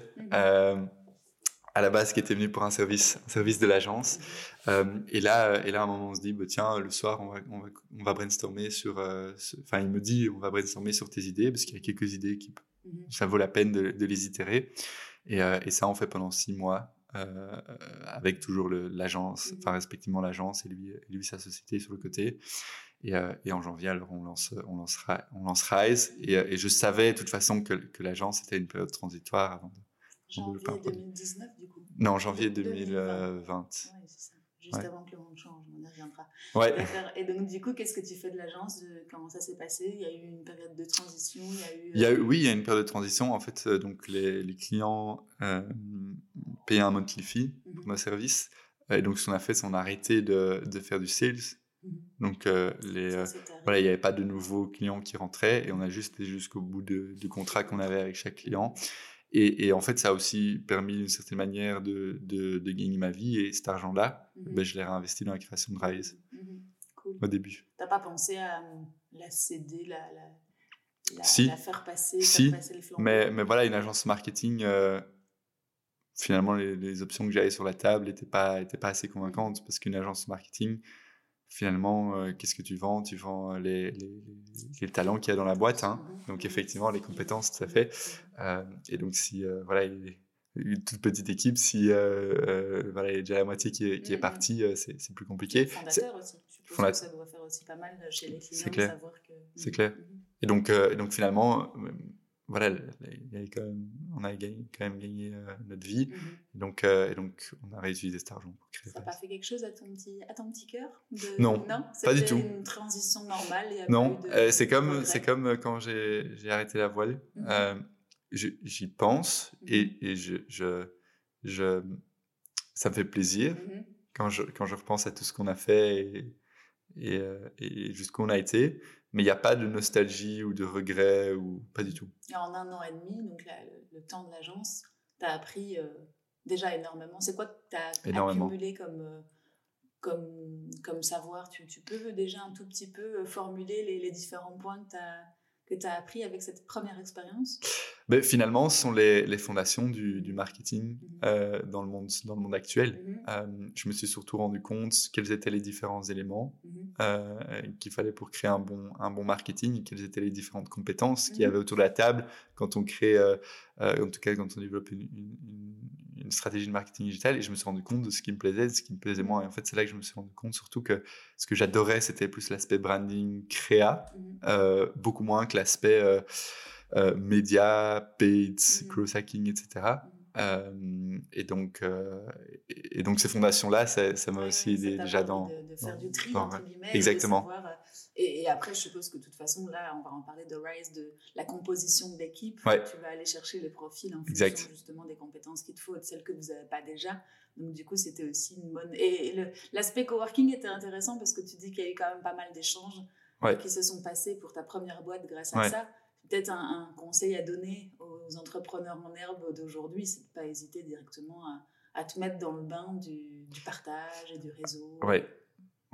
À la base qui était venu pour un service, un service de l'agence. Euh, et là, et là, à un moment, on se dit, bah, tiens, le soir, on va, on va, on va brainstormer sur. Euh, enfin, il me dit, on va brainstormer sur tes idées parce qu'il y a quelques idées qui, mhm. ça vaut la peine de, de les itérer. Et, euh, et, ça, on fait pendant six mois. avec toujours l'agence, mhm. enfin respectivement l'agence et lui, lui sa société sur le côté. Et, et, en janvier, alors on lance, on lancera, on lance Rise. Et, et, je savais de toute façon que, que l'agence était une période transitoire avant de, Janvier 2019, du coup Non, janvier 2020. c'est ça. Juste avant que le monde change, on y reviendra. Ouais. Et donc, du coup, qu'est-ce que tu fais de l'agence Comment ça s'est passé? Il y a eu une période de transition il y a eu, il y a, Oui, il y a une période de transition. En fait, euh, donc les, les clients euh, payaient un monthly fee pour mhm. nos services. Et donc, ce qu'on a fait, c'est qu'on a arrêté de, de, faire du sales. Mhm. Donc, euh, les, voilà, il n'y avait pas de nouveaux clients qui rentraient et on a juste été jusqu'au bout de, du contrat qu'on avait avec chaque client. Et, en fait, ça a aussi permis d'une certaine manière de, de, gagner ma vie. Et cet argent-là, mhm. ben, je l'ai réinvesti dans la création de Rise mhm. au début. Tu n'as pas pensé à euh, la céder, la, la, si. la faire passer, si. faire passer les mais, mais voilà, une agence marketing, euh, finalement, les, options que j'avais sur la table n'étaient pas, étaient pas assez convaincantes parce qu'une agence marketing, finalement, euh, qu'est-ce que tu vends? Tu vends euh, les, les, les talents qu'il y a dans la boîte. Hein. Donc, effectivement, les compétences, tout à fait. Euh, et donc, si, voilà, une toute petite équipe, si voilà, il y a déjà la moitié qui est, qui est partie, c'est plus compliqué. Fondateur aussi. Je suppose que ça doit faire aussi pas mal chez les clients clair. de savoir que. C'est clair. Et donc, donc finalement, voilà, on a quand même gagné euh, notre vie. Mhm. donc, euh, et donc, on a réutilisé cet argent pour créer Ça n'a pas fait quelque chose à ton petit, à ton petit cœur Non, pas du tout. une transition normale Non, euh, c'est comme, c'est comme quand j'ai arrêté la voile. Mhm. J'y pense et, mhm. et je, je, je, ça me fait plaisir quand, je, quand je repense à tout ce qu'on a fait et, et, et jusqu'où on a été mais il n'y a pas de nostalgie ou de regret ou pas du tout. en un an et demi, donc le, temps de l'agence, tu as appris euh, déjà énormément. C'est quoi que tu as accumulé comme, euh, comme, comme savoir? Tu, tu, peux déjà un tout petit peu euh, formuler les, les différents points que tu as que tu as appris avec cette première expérience ben, Finalement, ce sont les, les fondations du, du marketing mhm. euh, dans, le monde, dans le monde actuel. Mhm. Euh, je me suis surtout rendu compte quels étaient les différents éléments mhm. euh, qu'il fallait pour créer un bon, un bon marketing, quelles étaient les différentes compétences qu'il y avait autour de la table quand on crée, en tout cas quand on développe une, une, stratégie de marketing digital. Et je me suis rendu compte de ce qui me plaisait, de ce qui me plaisait moins. Et en fait, c'est là que je me suis rendu compte surtout que ce que j'adorais, c'était plus l'aspect branding, créa, beaucoup moins que l'aspect euh, euh, média, paid, mmh. growth hacking, etc. Mmh. Euh, et donc, et, donc ces fondations-là, ça, m'a aussi aidé déjà dans de, faire du tri entre guillemets, exactement. Et, après, je suppose que de toute façon, là, on va en parler de Rise, de la composition de l'équipe. Tu vas aller chercher les profils en fonction justement des compétences qu'il te faut, de celles que vous n'avez pas déjà. Donc du coup, c'était aussi une bonne. Et, l'aspect coworking était intéressant parce que tu dis qu'il y a eu quand même pas mal d'échanges qui se sont passés pour ta première boîte grâce à ça. Peut-être un, conseil à donner aux entrepreneurs en herbe d'aujourd'hui, c'est de ne pas hésiter directement à, te mettre dans le bain du, partage et du réseau. Ouais.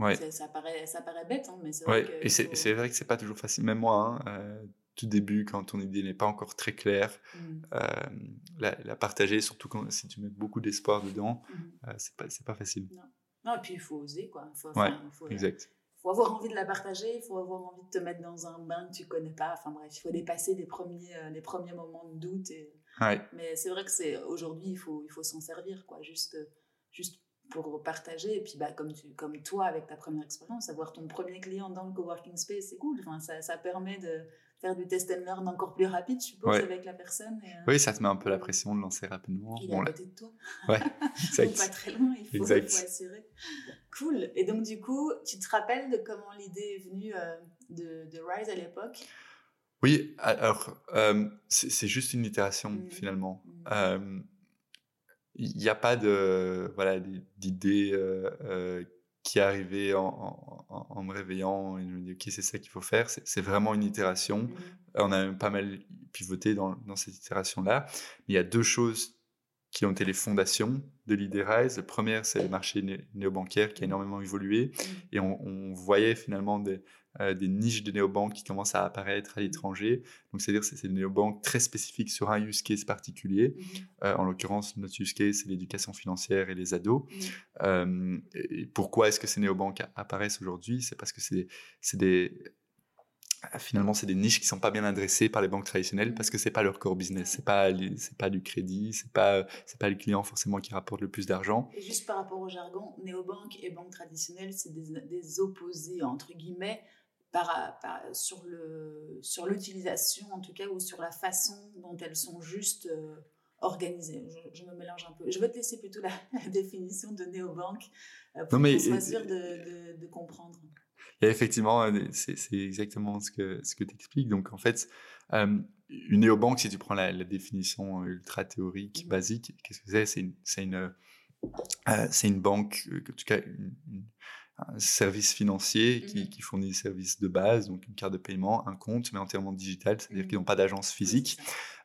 Ouais. Ça, paraît, ça paraît bête, hein, mais c'est vrai que. Et c'est vrai que c'est pas toujours facile. Même moi, hein, euh, tout début, quand ton idée n'est pas encore très claire, mmh. euh, la, partager, surtout quand, si tu mets beaucoup d'espoir dedans, mmh. euh, c'est pas, pas facile. Non. non. et puis il faut oser, quoi. Il faut, ouais, exact faut avoir envie de la partager, il faut avoir envie de te mettre dans un bain que tu connais pas. Enfin bref, il faut dépasser les premiers, euh, les premiers moments de doute. Et... Mais c'est vrai que c'est aujourd'hui, il faut, il faut s'en servir, quoi, juste, juste pour partager. Et puis, bah, comme, tu, comme toi, avec ta première expérience, avoir ton premier client dans le coworking space, c'est cool. Enfin, ça, ça permet de, faire du test and learn encore plus rapide, je suppose, avec la personne. Euh, oui, ça te met un peu la pression de lancer rapidement. Il est à côté de toi. Ouais, exact. pas très loin, il faut, il faut, assurer. Cool. Et donc, du coup, tu te rappelles de comment l'idée est venue euh, de, de, Rise à l'époque? Oui, alors, euh, c'est juste une itération, mmh. finalement. Mmh. Il n'y a pas de voilà d'idée qui est arrivé en, me réveillant et je me dis ok c'est ça qu'il faut faire c'est vraiment une itération mmh. on a pas mal pivoté dans, cette itération là mais il y a deux choses qui ont été les fondations de l'idée Rise. Le premier, c'est le marché néobancaire qui a énormément évolué. Mmh. Et on, voyait finalement des, euh, des niches de néobanques qui commencent à apparaître à l'étranger. Donc, c'est-à-dire c'est des néobanques très spécifiques sur un use case particulier. Mmh. Euh, en l'occurrence, notre use case, c'est l'éducation financière et les ados. Mmh. Euh, et pourquoi est-ce que ces néobanques apparaissent aujourd'hui? C'est parce que c'est des finalement, c'est des niches qui sont pas bien adressées par les banques traditionnelles parce que c'est pas leur core business. C'est pas, c'est pas du crédit, c'est pas, c'est pas le client forcément qui rapporte le plus d'argent. Et juste par rapport au jargon, néobanques et banques traditionnelles, c'est des, des, opposés entre guillemets par, sur le, sur l'utilisation en tout cas ou sur la façon dont elles sont juste euh, organisées. Je, me mélange un peu. Je vais te laisser plutôt la, définition de néobanque euh, pour qu'on soit sûr de, de, de comprendre effectivement, euh, c'est exactement ce que, ce que tu expliques. Donc, en fait, euh, une néobanque, si tu prends la, définition ultra théorique, mmh basique, qu'est-ce que c'est? C'est une, une, euh, une, banque, en tout cas, un service financier mmh qui, qui, fournit des services de base, donc une carte de paiement, un compte, mais entièrement digital, c'est-à-dire mmh qu'ils n'ont pas d'agence physique.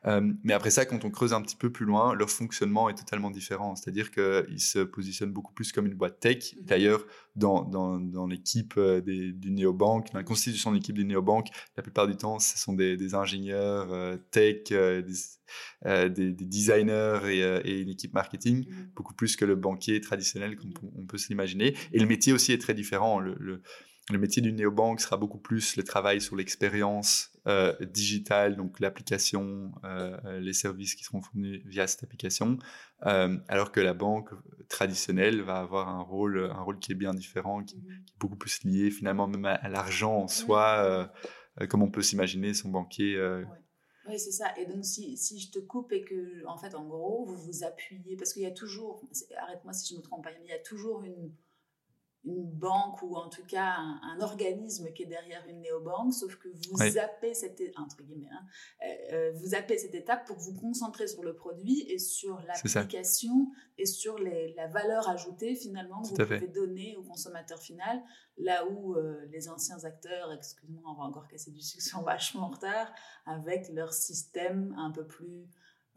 Euh, mais après ça, quand on creuse un petit peu plus loin, leur fonctionnement est totalement différent. C'est-à-dire qu'ils se positionnent beaucoup plus comme une boîte tech. Mhm. D'ailleurs, dans, dans, dans l'équipe euh, du néobank, dans la constitution de l'équipe des néobanques, la plupart du temps, ce sont des, des ingénieurs euh, tech, des, des, designers et, et, une équipe marketing, mhm. beaucoup plus que le banquier traditionnel, comme mhm. on peut s'imaginer. Et le métier aussi est très différent. Le, le, le métier du néobank sera beaucoup plus le travail sur l'expérience euh, digitale, donc l'application, euh, les services qui seront fournis via cette application, euh, alors que la banque traditionnelle va avoir un rôle, un rôle qui est bien différent, qui, mmh est beaucoup plus lié finalement même à, l'argent en soi, comme on peut s'imaginer son banquier Oui, c'est ça. Et donc, si, si, je te coupe et que, en fait, en gros, vous vous appuyez, parce qu'il y a toujours, arrête-moi si je me trompe pas, il y a toujours une, une banque ou en tout cas un, organisme qui est derrière une néobanque, sauf que vous zappez cette entre guillemets, hein, euh, euh, vous zappez cette étape pour vous concentrer sur le produit et sur l'application et sur les, la valeur ajoutée finalement que vous pouvez donner au consommateur final, là où euh, les anciens acteurs, excuse-moi, on va encore casser du sucre, sont vachement en retard avec leur système un peu plus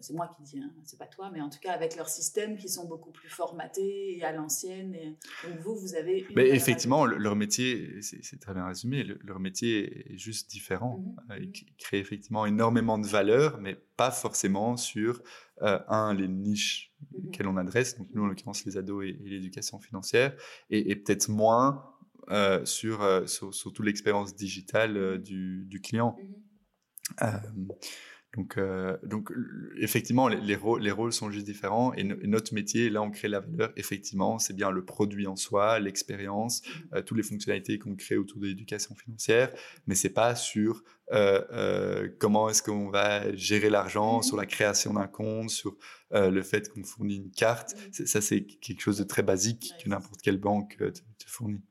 c'est moi qui dis, hein, c'est pas toi, mais en tout cas avec leurs systèmes qui sont beaucoup plus formatés et à l'ancienne. Donc vous, vous avez. mais effectivement, leur métier, c'est très bien résumé, leur métier est juste différent. Mmh euh, Ils créent effectivement énormément de valeur, mais pas forcément sur, euh, un, les niches auxquelles on adresse, donc nous en l'occurrence les ados et, l'éducation financière, et, peut-être moins euh, sur, sur, toute l'expérience digitale du, du, client. Mmh donc, euh, donc effectivement, les, rôles, les, rôles, sont juste différents. Et, notre métier, là, on crée la valeur. Effectivement, c'est bien le produit en soi, l'expérience, mmh. euh, toutes les fonctionnalités qu'on crée autour de l'éducation financière. Mais c'est pas sur euh, comment est-ce qu'on va gérer l'argent, mmh. sur la création d'un compte, sur le fait qu'on fournit une carte. Mmh. Ça, c'est quelque chose de très basique que n'importe quelle banque te, fournit.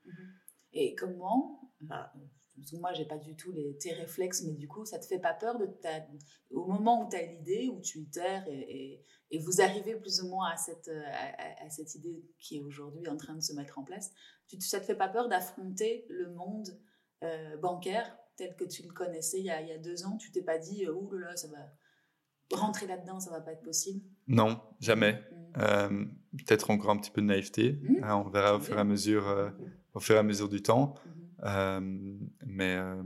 Et comment bah, parce que moi, j'ai pas du tout les, tes réflexes, mais du coup, ça te fait pas peur de ta, au moment où tu as l'idée, où tu itères et, et, vous arrivez plus ou moins à cette, à, à cette idée qui est aujourd'hui en train de se mettre en place, tu, ça te fait pas peur d'affronter le monde euh, bancaire tel que tu le connaissais il y a, il y a deux ans? Tu t'es pas dit, euh, ouh là là, ça va rentrer là-dedans, ça va pas être possible? Non, jamais. Mmh. Euh, peut-être encore un petit peu de naïveté. Mmh. Hein, on verra au fur et à mesure, au fur et à mesure du temps. Mmh. Euh, mais euh,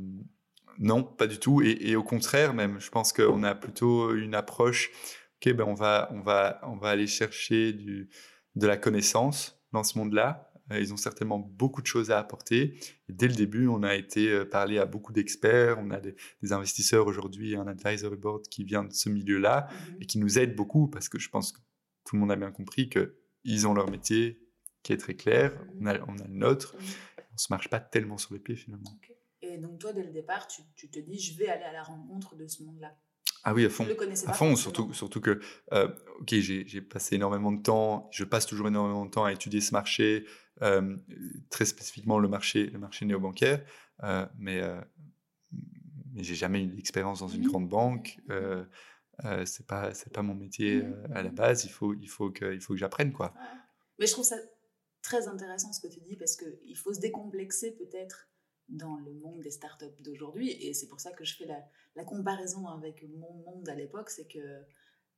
non, pas du tout. Et, au contraire, même, je pense qu'on a plutôt une approche. Ok, ben on va, on va, on va aller chercher du, de la connaissance dans ce monde-là. Euh, ils ont certainement beaucoup de choses à apporter. Et dès le début, on a été parlé à beaucoup d'experts. On a des, investisseurs aujourd'hui, un advisory board qui vient de ce milieu-là mmh et qui nous aide beaucoup parce que je pense que tout le monde a bien compris que ils ont leur métier qui est très clair. On a, on a le nôtre. On se marche pas tellement sur les pieds finalement. Et donc toi, dès le départ, tu, tu, te dis, je vais aller à la rencontre de ce monde-là. Ah oui, à fond. à fond, surtout, surtout que, euh, ok, j'ai passé énormément de temps, je passe toujours énormément de temps à étudier ce marché, euh, très spécifiquement le marché, le marché néobancaire, euh, mais, euh, mais j'ai jamais eu d'expérience dans une mmh. grande banque. Euh, c'est pas, c'est pas mon métier mmh. à la base. Il faut, il faut que, il faut que j'apprenne quoi. Mais je trouve ça très intéressant ce que tu dis parce qu'il faut se décomplexer peut-être dans le monde des startups d'aujourd'hui. Et c'est pour ça que je fais la, comparaison avec mon monde à l'époque. C'est que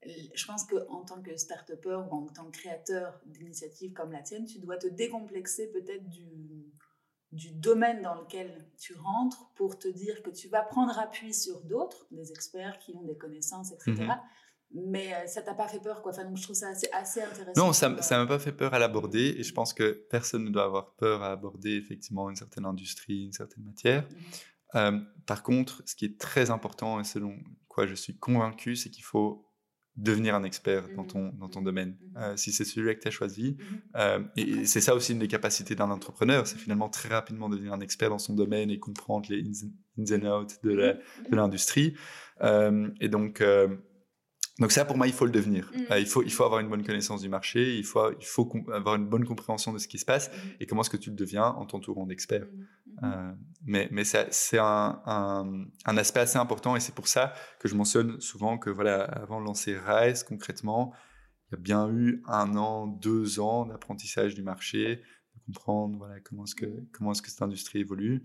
je pense qu'en tant que start ou en tant que créateur d'initiatives comme la tienne, tu dois te décomplexer peut-être du domaine dans lequel tu rentres pour te dire que tu vas prendre appui sur d'autres, des experts qui ont des connaissances, etc mais euh, ça t'a pas fait peur quoi. Enfin donc je trouve ça assez, assez intéressant. Non ça ça m'a pas fait peur à l'aborder et je pense que personne ne doit avoir peur à aborder effectivement une certaine industrie une certaine matière. Mmh euh, par contre ce qui est très important et selon quoi je suis convaincu c'est qu'il faut devenir un expert dans mmh ton dans ton domaine. Euh, si c'est celui que tu as choisi et, c'est ça aussi une des capacités d'un entrepreneur c'est finalement très rapidement devenir un expert dans son domaine et comprendre les ins, and outs de l'industrie. Et donc donc ça, pour moi, il faut le devenir. Mm. Euh, il, faut, il faut avoir une bonne connaissance du marché, il faut, il faut avoir une bonne compréhension de ce qui se passe mm. et comment est-ce que tu le deviens en t'entourant d'experts. Mm. Euh, mais mais c'est un, un, un, aspect assez important et c'est pour ça que je mentionne souvent que voilà, avant de lancer RISE, concrètement, il y a bien eu un an, deux ans d'apprentissage du marché, de comprendre voilà, comment est-ce que, comment est-ce que cette industrie évolue.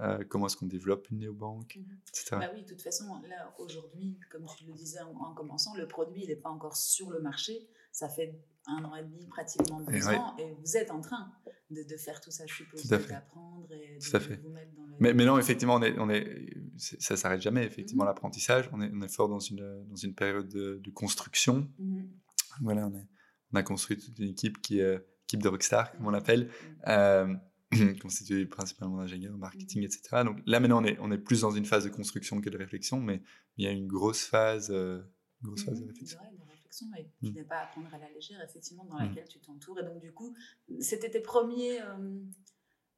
Euh, comment est-ce qu'on développe une néobanque, mhm. etc. Bah oui, de toute façon, là, aujourd'hui, comme tu le disais en, commençant, le produit, il n'est pas encore sur le marché. Ça fait un an et demi, pratiquement deux ans, et vous êtes en train de, de faire tout ça, je suppose, d'apprendre et de, vous mettre dans le... Mais, mais non, effectivement, on est, on est, ça ne s'arrête jamais, effectivement, mhm. l'apprentissage. On est, on est fort dans une, dans une période de, construction. Mhm. Voilà, on, a construit toute une équipe qui est équipe de rockstar, comme on l'appelle. Euh, constitué principalement d'ingénieurs, marketing, etc. Donc là, maintenant, on est, on est plus dans une phase de construction que de réflexion, mais il y a une grosse phase, euh, grosse phase de réflexion. Une réflexion et qui mm. n'est pas à prendre à la légère, effectivement, dans mm. laquelle tu t'entoures. Et donc, du coup, c'était tes premiers. Euh,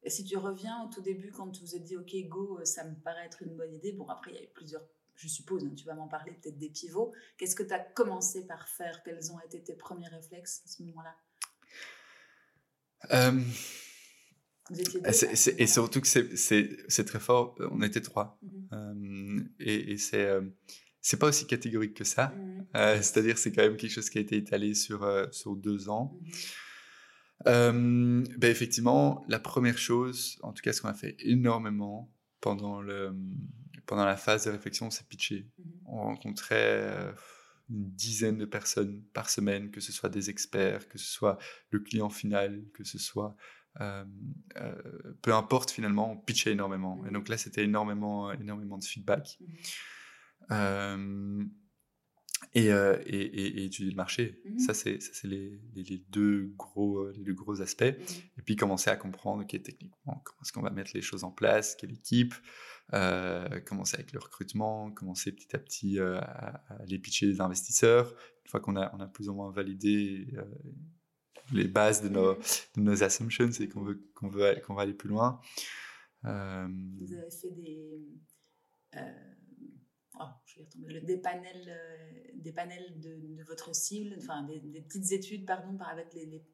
si tu reviens au tout début, quand tu vous êtes dit, OK, go, ça me paraît être une bonne idée. Bon, après, il y a eu plusieurs je suppose, hein, tu vas m'en parler peut-être des pivots. Qu'est-ce que tu as commencé par faire? Quels ont été tes premiers réflexes à ce moment-là? Euh, et surtout que c'est très fort. On était trois. Mm-hmm. euh, et, et c'est euh, c'est pas aussi catégorique que ça. Mm-hmm. Euh, c'est-à-dire c'est quand même quelque chose qui a été étalé sur, euh, sur deux ans. Mm-hmm. ben effectivement, la première chose, en tout cas ce qu'on a fait énormément pendant, le, pendant la phase de réflexion, c'est pitcher. On rencontrait une dizaine de personnes par semaine, que ce soit des experts, que ce soit le client final, que ce soit... Euh, euh, peu importe finalement, on pitchait énormément. Et donc là, c'était énormément, énormément de feedback. Euh, et, et, et, étudier le marché. Mmh ça, c'est les, les, deux gros, les deux gros aspects. Mmh et puis commencer à comprendre, ok, techniquement, comment est-ce qu'on va mettre les choses en place, quelle équipe, euh, commencer avec le recrutement, commencer petit à petit euh, à, aller pitcher des investisseurs. Une fois qu'on a, on a plus ou moins validé euh, les bases de nos, de nos assumptions et qu'on veut, qu'on veut, qu'on va aller plus loin. Vous avez fait des, oh, je vais retomber, des panels, des panels de, de, votre cible, enfin des, des, petites études, pardon, par avec les, les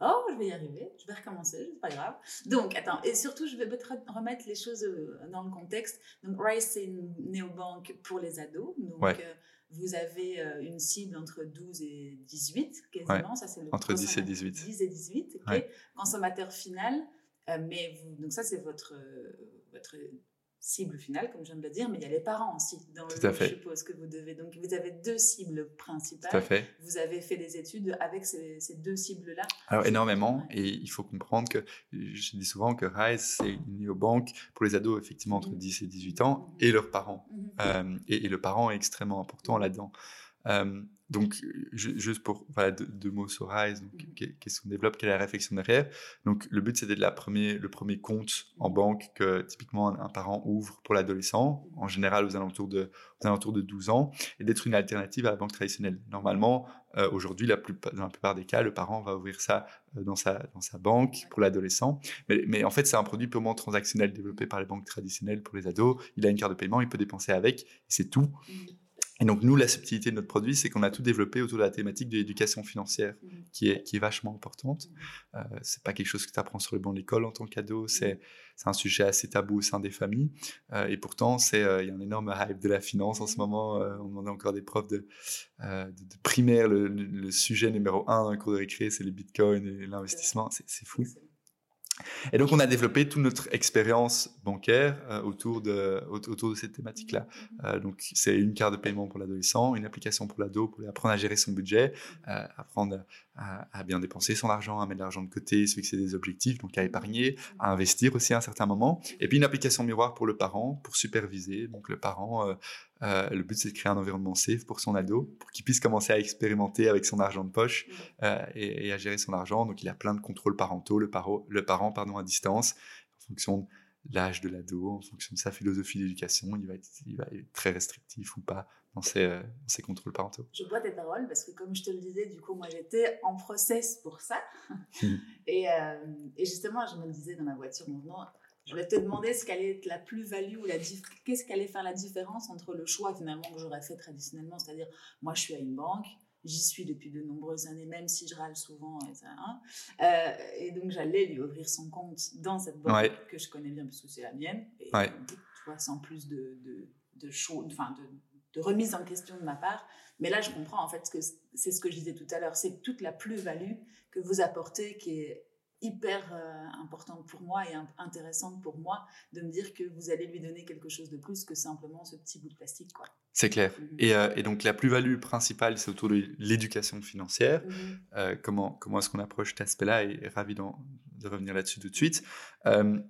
Oh, je vais y arriver, je vais recommencer, c'est pas grave. Donc, attends, et surtout, je vais remettre les choses euh, dans le contexte. Donc, Rise, c'est une néobanque pour les ados. Donc, euh, vous avez euh, une cible entre 12 et 18, quasiment. Ça, c'est le entre 10 et 18. 10 et 18, ok. Consommateur final. mais vous, donc, ça, c'est votre, votre cible finale, comme je viens de le dire, mais il y a les parents aussi dans Tout à fait. je suppose que vous devez. Donc, vous avez deux cibles principales. Tout à fait. Vous avez fait des études avec ces, deux cibles-là. Alors, énormément. Et il faut comprendre que, je dis souvent que RISE, c'est une néobanque pour les ados, effectivement, entre 10 mhm. et 18 ans, et leurs parents. Mhm. Euh, et, le parent est extrêmement important là-dedans. Euh, donc, juste pour voilà, deux, mots sur Rise, mhm. qu'est-ce qu'on développe, quelle est la réflexion derrière. Donc, le but, c'était le premier compte en banque que typiquement un, parent ouvre pour l'adolescent, en général aux alentours, de, aux alentours de 12 ans, et d'être une alternative à la banque traditionnelle. Normalement, euh, aujourd'hui, la dans la plupart des cas, le parent va ouvrir ça euh, dans, sa, dans sa banque pour l'adolescent. Mais, mais, en fait, c'est un produit purement transactionnel développé par les banques traditionnelles pour les ados. Il a une carte de paiement, il peut dépenser avec, c'est tout. Mhm. Et donc, nous, la subtilité de notre produit, c'est qu'on a tout développé autour de la thématique de l'éducation financière, mmh. qui, est, qui est vachement importante. Euh, c'est pas quelque chose que tu apprends sur le banc de l'école en tant qu'ado, c'est un sujet assez tabou au sein des familles. Euh, et pourtant, euh, il y a un énorme hype de la finance en ce moment. Euh, on demandait encore des profs de, de, de primaire. Le, le, sujet numéro un le cours de récré, c'est les bitcoins et l'investissement. C'est fou. Et donc, on a développé toute notre expérience bancaire euh, autour, de, autour de cette thématique-là. Mmh, mmh. Euh, donc, c'est une carte de paiement pour l'adolescent, une application pour l'ado pour apprendre à gérer son budget, euh, apprendre à, bien dépenser son argent, à mettre de l'argent de côté, se fixer des objectifs, donc à épargner, à investir aussi à un certain moment. Et puis, une application miroir pour le parent, pour superviser. Donc, le parent euh, le but, c'est de créer un environnement safe pour son ado, pour qu'il puisse commencer à expérimenter avec son argent de poche euh, et, à gérer son argent. Donc, il a plein de contrôles parentaux, le, le parent pardon, à distance, en fonction de l'âge de l'ado, en fonction de sa philosophie d'éducation, il, va être, il va être très restrictif ou pas dans ses, euh, ses, contrôles parentaux. Je bois tes paroles parce que, comme je te le disais, du coup, moi, j'étais en process pour ça. Et, et, justement, je me disais dans ma voiture en venant, je voulais te demander ce qu'allait être la plus-value ou la qu'est-ce qu'allait faire la différence entre le choix finalement que j'aurais fait traditionnellement, c'est-à-dire moi je suis à une banque, j'y suis depuis de nombreuses années, même si je râle souvent et ça. Hein. Euh, et donc j'allais lui ouvrir son compte dans cette banque que je connais bien parce que c'est la mienne, et tu vois, sans plus de, de, de, enfin, de, de remise en question de ma part. Mais là, je comprends en fait que c'est ce que je disais tout à l'heure, c'est toute la plus-value que vous apportez qui est hyper euh, importante pour moi et intéressante pour moi de me dire que vous allez lui donner quelque chose de plus que simplement ce petit bout de plastique. quoi. C'est clair. Mhm. et, euh, et, donc la plus-value principale, c'est autour de l'éducation financière. Mhm. Euh, comment comment est-ce qu'on approche cet aspect-là et, ravi de revenir là-dessus tout de suite.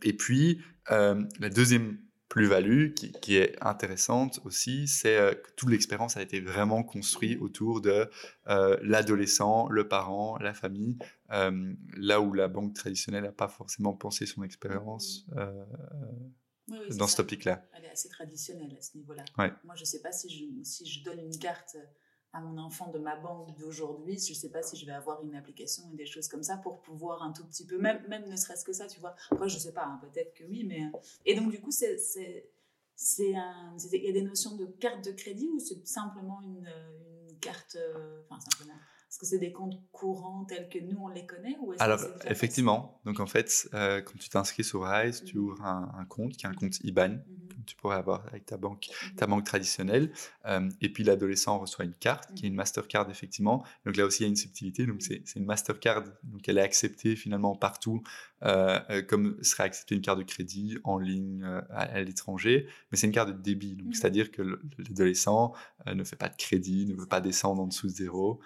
et puis, la deuxième plus-value qui, qui, est intéressante aussi, c'est euh, que toute l'expérience a été vraiment construite autour de euh, l'adolescent, le parent, la famille, euh, là où la banque traditionnelle n'a pas forcément pensé son expérience dans ce topic-là. Elle est assez traditionnelle à ce niveau-là. Moi, je ne sais pas si je, si je donne une carte à mon enfant de ma banque d'aujourd'hui, je ne sais pas si je vais avoir une application et des choses comme ça pour pouvoir un tout petit peu, même, même ne serait-ce que ça, tu vois. Après, je ne sais pas, hein, peut-être que oui, mais... Et donc, du coup, c'est c'est il y a des notions de carte de crédit ou c'est simplement une, une carte, enfin simplement est-ce que c'est des comptes courants tels que nous, on les connaît ou Alors, effectivement. Donc, en fait, euh, quand tu t'inscris sur Rise, tu mhm. ouvres un, compte qui est un compte IBAN, mhm. que tu pourrais avoir avec ta banque, mhm. ta banque traditionnelle. Euh, et puis, l'adolescent reçoit une carte qui est une Mastercard, effectivement. Donc, là aussi, il y a une subtilité. Donc, c'est une Mastercard. Donc, elle est acceptée finalement partout, euh, comme serait acceptée une carte de crédit en ligne à, l'étranger. Mais c'est une carte de débit. Donc, c'est-à-dire que l'adolescent ne fait pas de crédit, ne veut pas descendre en dessous de zéro.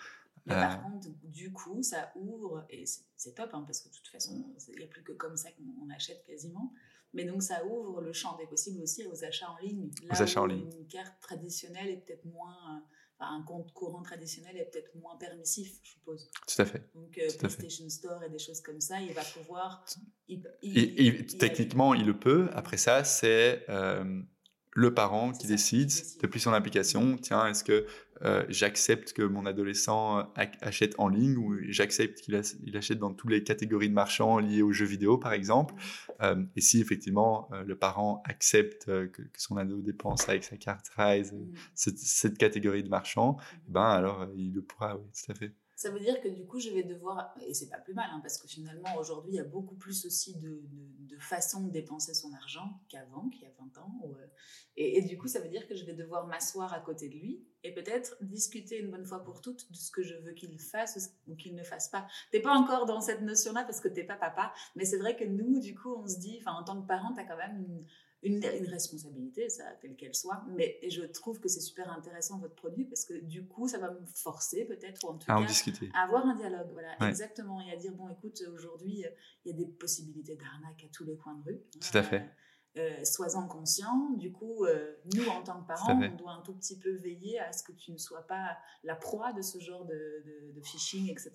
Mais par contre, du coup, ça ouvre, et c'est top, hein, parce que de toute façon, il n'y a plus que comme ça qu'on achète quasiment. Mais donc, ça ouvre le champ des possibles aussi aux achats en ligne. Là aux achats en ligne. Une carte traditionnelle est peut-être moins. Enfin, un compte courant traditionnel est peut-être moins permissif, je suppose. Tout à fait. Donc, euh, PlayStation Store et des choses comme ça, il va pouvoir. techniquement, il le peut. Après ça, c'est. Euh, le parent qui décide, depuis son application, tiens, est-ce que euh, j'accepte que mon adolescent euh, achète en ligne ou j'accepte qu'il achète dans toutes les catégories de marchands liés aux jeux vidéo, par exemple. Euh, et si effectivement le parent accepte que, son ado dépense avec sa carte Rise mmh. cette, catégorie de marchands, eh ben alors il le pourra, oui, tout à fait. Ça veut dire que du coup, je vais devoir, et c'est pas plus mal, hein, parce que finalement, aujourd'hui, il y a beaucoup plus aussi de, de, façons de dépenser son argent qu'avant, qu'il y a 20 ans. Euh, et, du coup, ça veut dire que je vais devoir m'asseoir à côté de lui et peut-être discuter une bonne fois pour toutes de ce que je veux qu'il fasse ou qu'il ne fasse pas. T'es pas encore dans cette notion-là parce que t'es pas papa, mais c'est vrai que nous, du coup, on se dit, enfin, en tant que parent, tu as quand même une, responsabilité, ça, telle qu'elle soit. Mais et je trouve que c'est super intéressant votre produit parce que du coup, ça va me forcer peut-être, ou en tout à cas, en discuter. à avoir un dialogue. Voilà, exactement. Et à dire, bon, écoute, aujourd'hui, il y a des possibilités d'arnaque à tous les coins de rue. Tout à fait. Euh, sois-en conscient. Du coup, euh, nous, en tant que parents, on doit un tout petit peu veiller à ce que tu ne sois pas la proie de ce genre de, de, phishing, etc.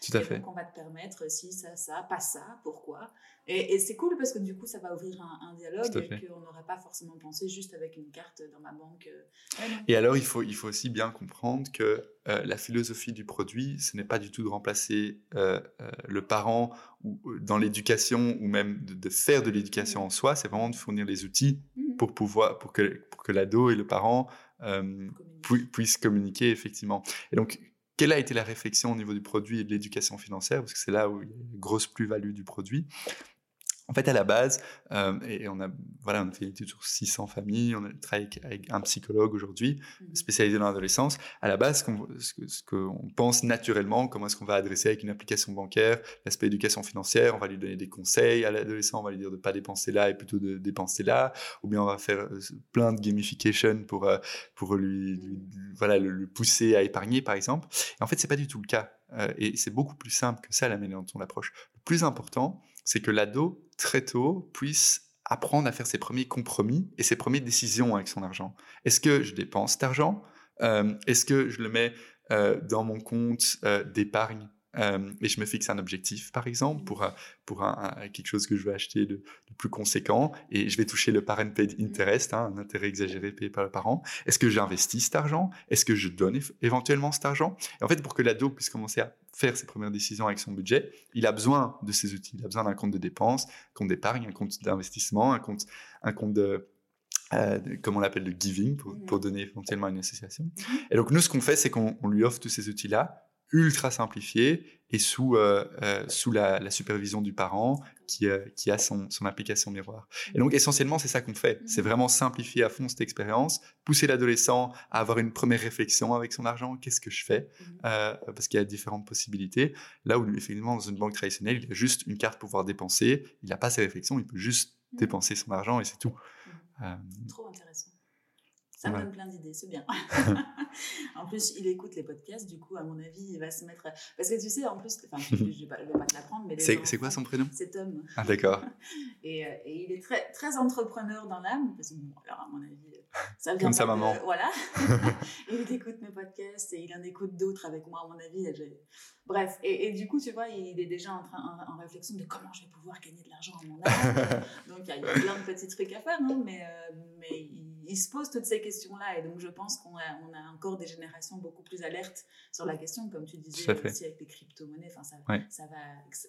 Tout à fait. Donc, on va te permettre, si, ça, ça, pas ça, pourquoi. Et, c'est cool parce que du coup, ça va ouvrir un, dialogue qu'on n'aurait pas forcément pensé juste avec une carte dans ma banque. Euh. et alors, il faut, il faut aussi bien comprendre que la philosophie du produit, ce n'est pas du tout de remplacer le parent ou, dans l'éducation ou même de, faire de l'éducation en soi, c'est vraiment de fournir les outils mmh. pour pouvoir pour que, pour que l'ado et le parent puissent communiquer effectivement. Et donc, quelle a été la réflexion au niveau du produit et de l'éducation financière? Parce que c'est là où il y a une grosse plus-value du produit. En fait, à la base, euh, et on a, voilà, on a fait une étude sur 600 familles, on a travaillé avec, un psychologue aujourd'hui, mmh spécialisé dans l'adolescence. À la base, ce qu'on pense naturellement, comment est-ce qu'on va adresser avec une application bancaire l'aspect éducation financière, on va lui donner des conseils à l'adolescent, on va lui dire de ne pas dépenser là et plutôt de dépenser là, ou bien on va faire euh, plein de gamification pour, euh, pour lui, voilà, le, pousser à épargner, par exemple. Et en fait, c'est pas du tout le cas. et c'est beaucoup plus simple que ça, la manière dont on l'approche. Le plus important, c'est que l'ado, très tôt, puisse apprendre à faire ses premiers compromis et ses premières décisions avec son argent. Est-ce que je dépense cet argent? Euh, Est-ce que je le mets euh, dans mon compte euh, d'épargne? Euh, et je me fixe un objectif, par exemple, pour, pour un, quelque chose que je veux acheter de, plus conséquent, et je vais toucher le parent paid interest, hein, un intérêt exagéré payé par le parent. Est-ce que j'investis cet argent? Est-ce que je donne éventuellement cet argent? Et en fait, pour que l'ado puisse commencer à faire ses premières décisions avec son budget, il a besoin de ces outils. Il a besoin d'un compte de dépenses, un compte d'épargne, un compte d'investissement, un compte, un compte de, euh, comme on l'appelle, de giving, pour, pour, donner éventuellement à une association. Et donc, nous, ce qu'on fait, c'est qu'on lui offre tous ces outils-là ultra simplifié et sous, euh, euh, sous la, supervision du parent qui, euh, qui a son, son, application miroir. Et donc essentiellement, c'est ça qu'on fait. C'est vraiment simplifier à fond cette expérience, pousser l'adolescent à avoir une première réflexion avec son argent, qu'est-ce que je fais? Parce qu'il y a différentes possibilités. Là où effectivement, dans une banque traditionnelle, il a juste une carte pour pouvoir dépenser, il n'a pas ses réflexions, il peut juste dépenser son argent et c'est tout. Trop intéressant. Ça me donne plein d'idées, c'est bien. en plus, il écoute les podcasts, du coup, à mon avis, il va se mettre. Parce que tu sais, en plus, enfin, je ne vais, pas te l'apprendre, mais. C'est quoi son prénom? C'est Tom. Ah, d'accord. et, euh, et, il est très, très entrepreneur dans l'âme, parce que, bon, alors, à mon avis, ça vient Comme sa maman. Voilà. il écoute mes podcasts et il en écoute d'autres avec moi, à mon avis. Bref, et, et, du coup, tu vois, il est déjà en, train, en, réflexion de comment je vais pouvoir gagner de l'argent à mon âge. Donc, il y, a plein de petits trucs à faire, hein, mais, euh, mais il il se pose toutes ces questions-là. Et donc, je pense qu'on a, on a encore des générations beaucoup plus alertes sur la question, comme tu disais aussi avec les crypto-monnaies. Enfin, ça, ça va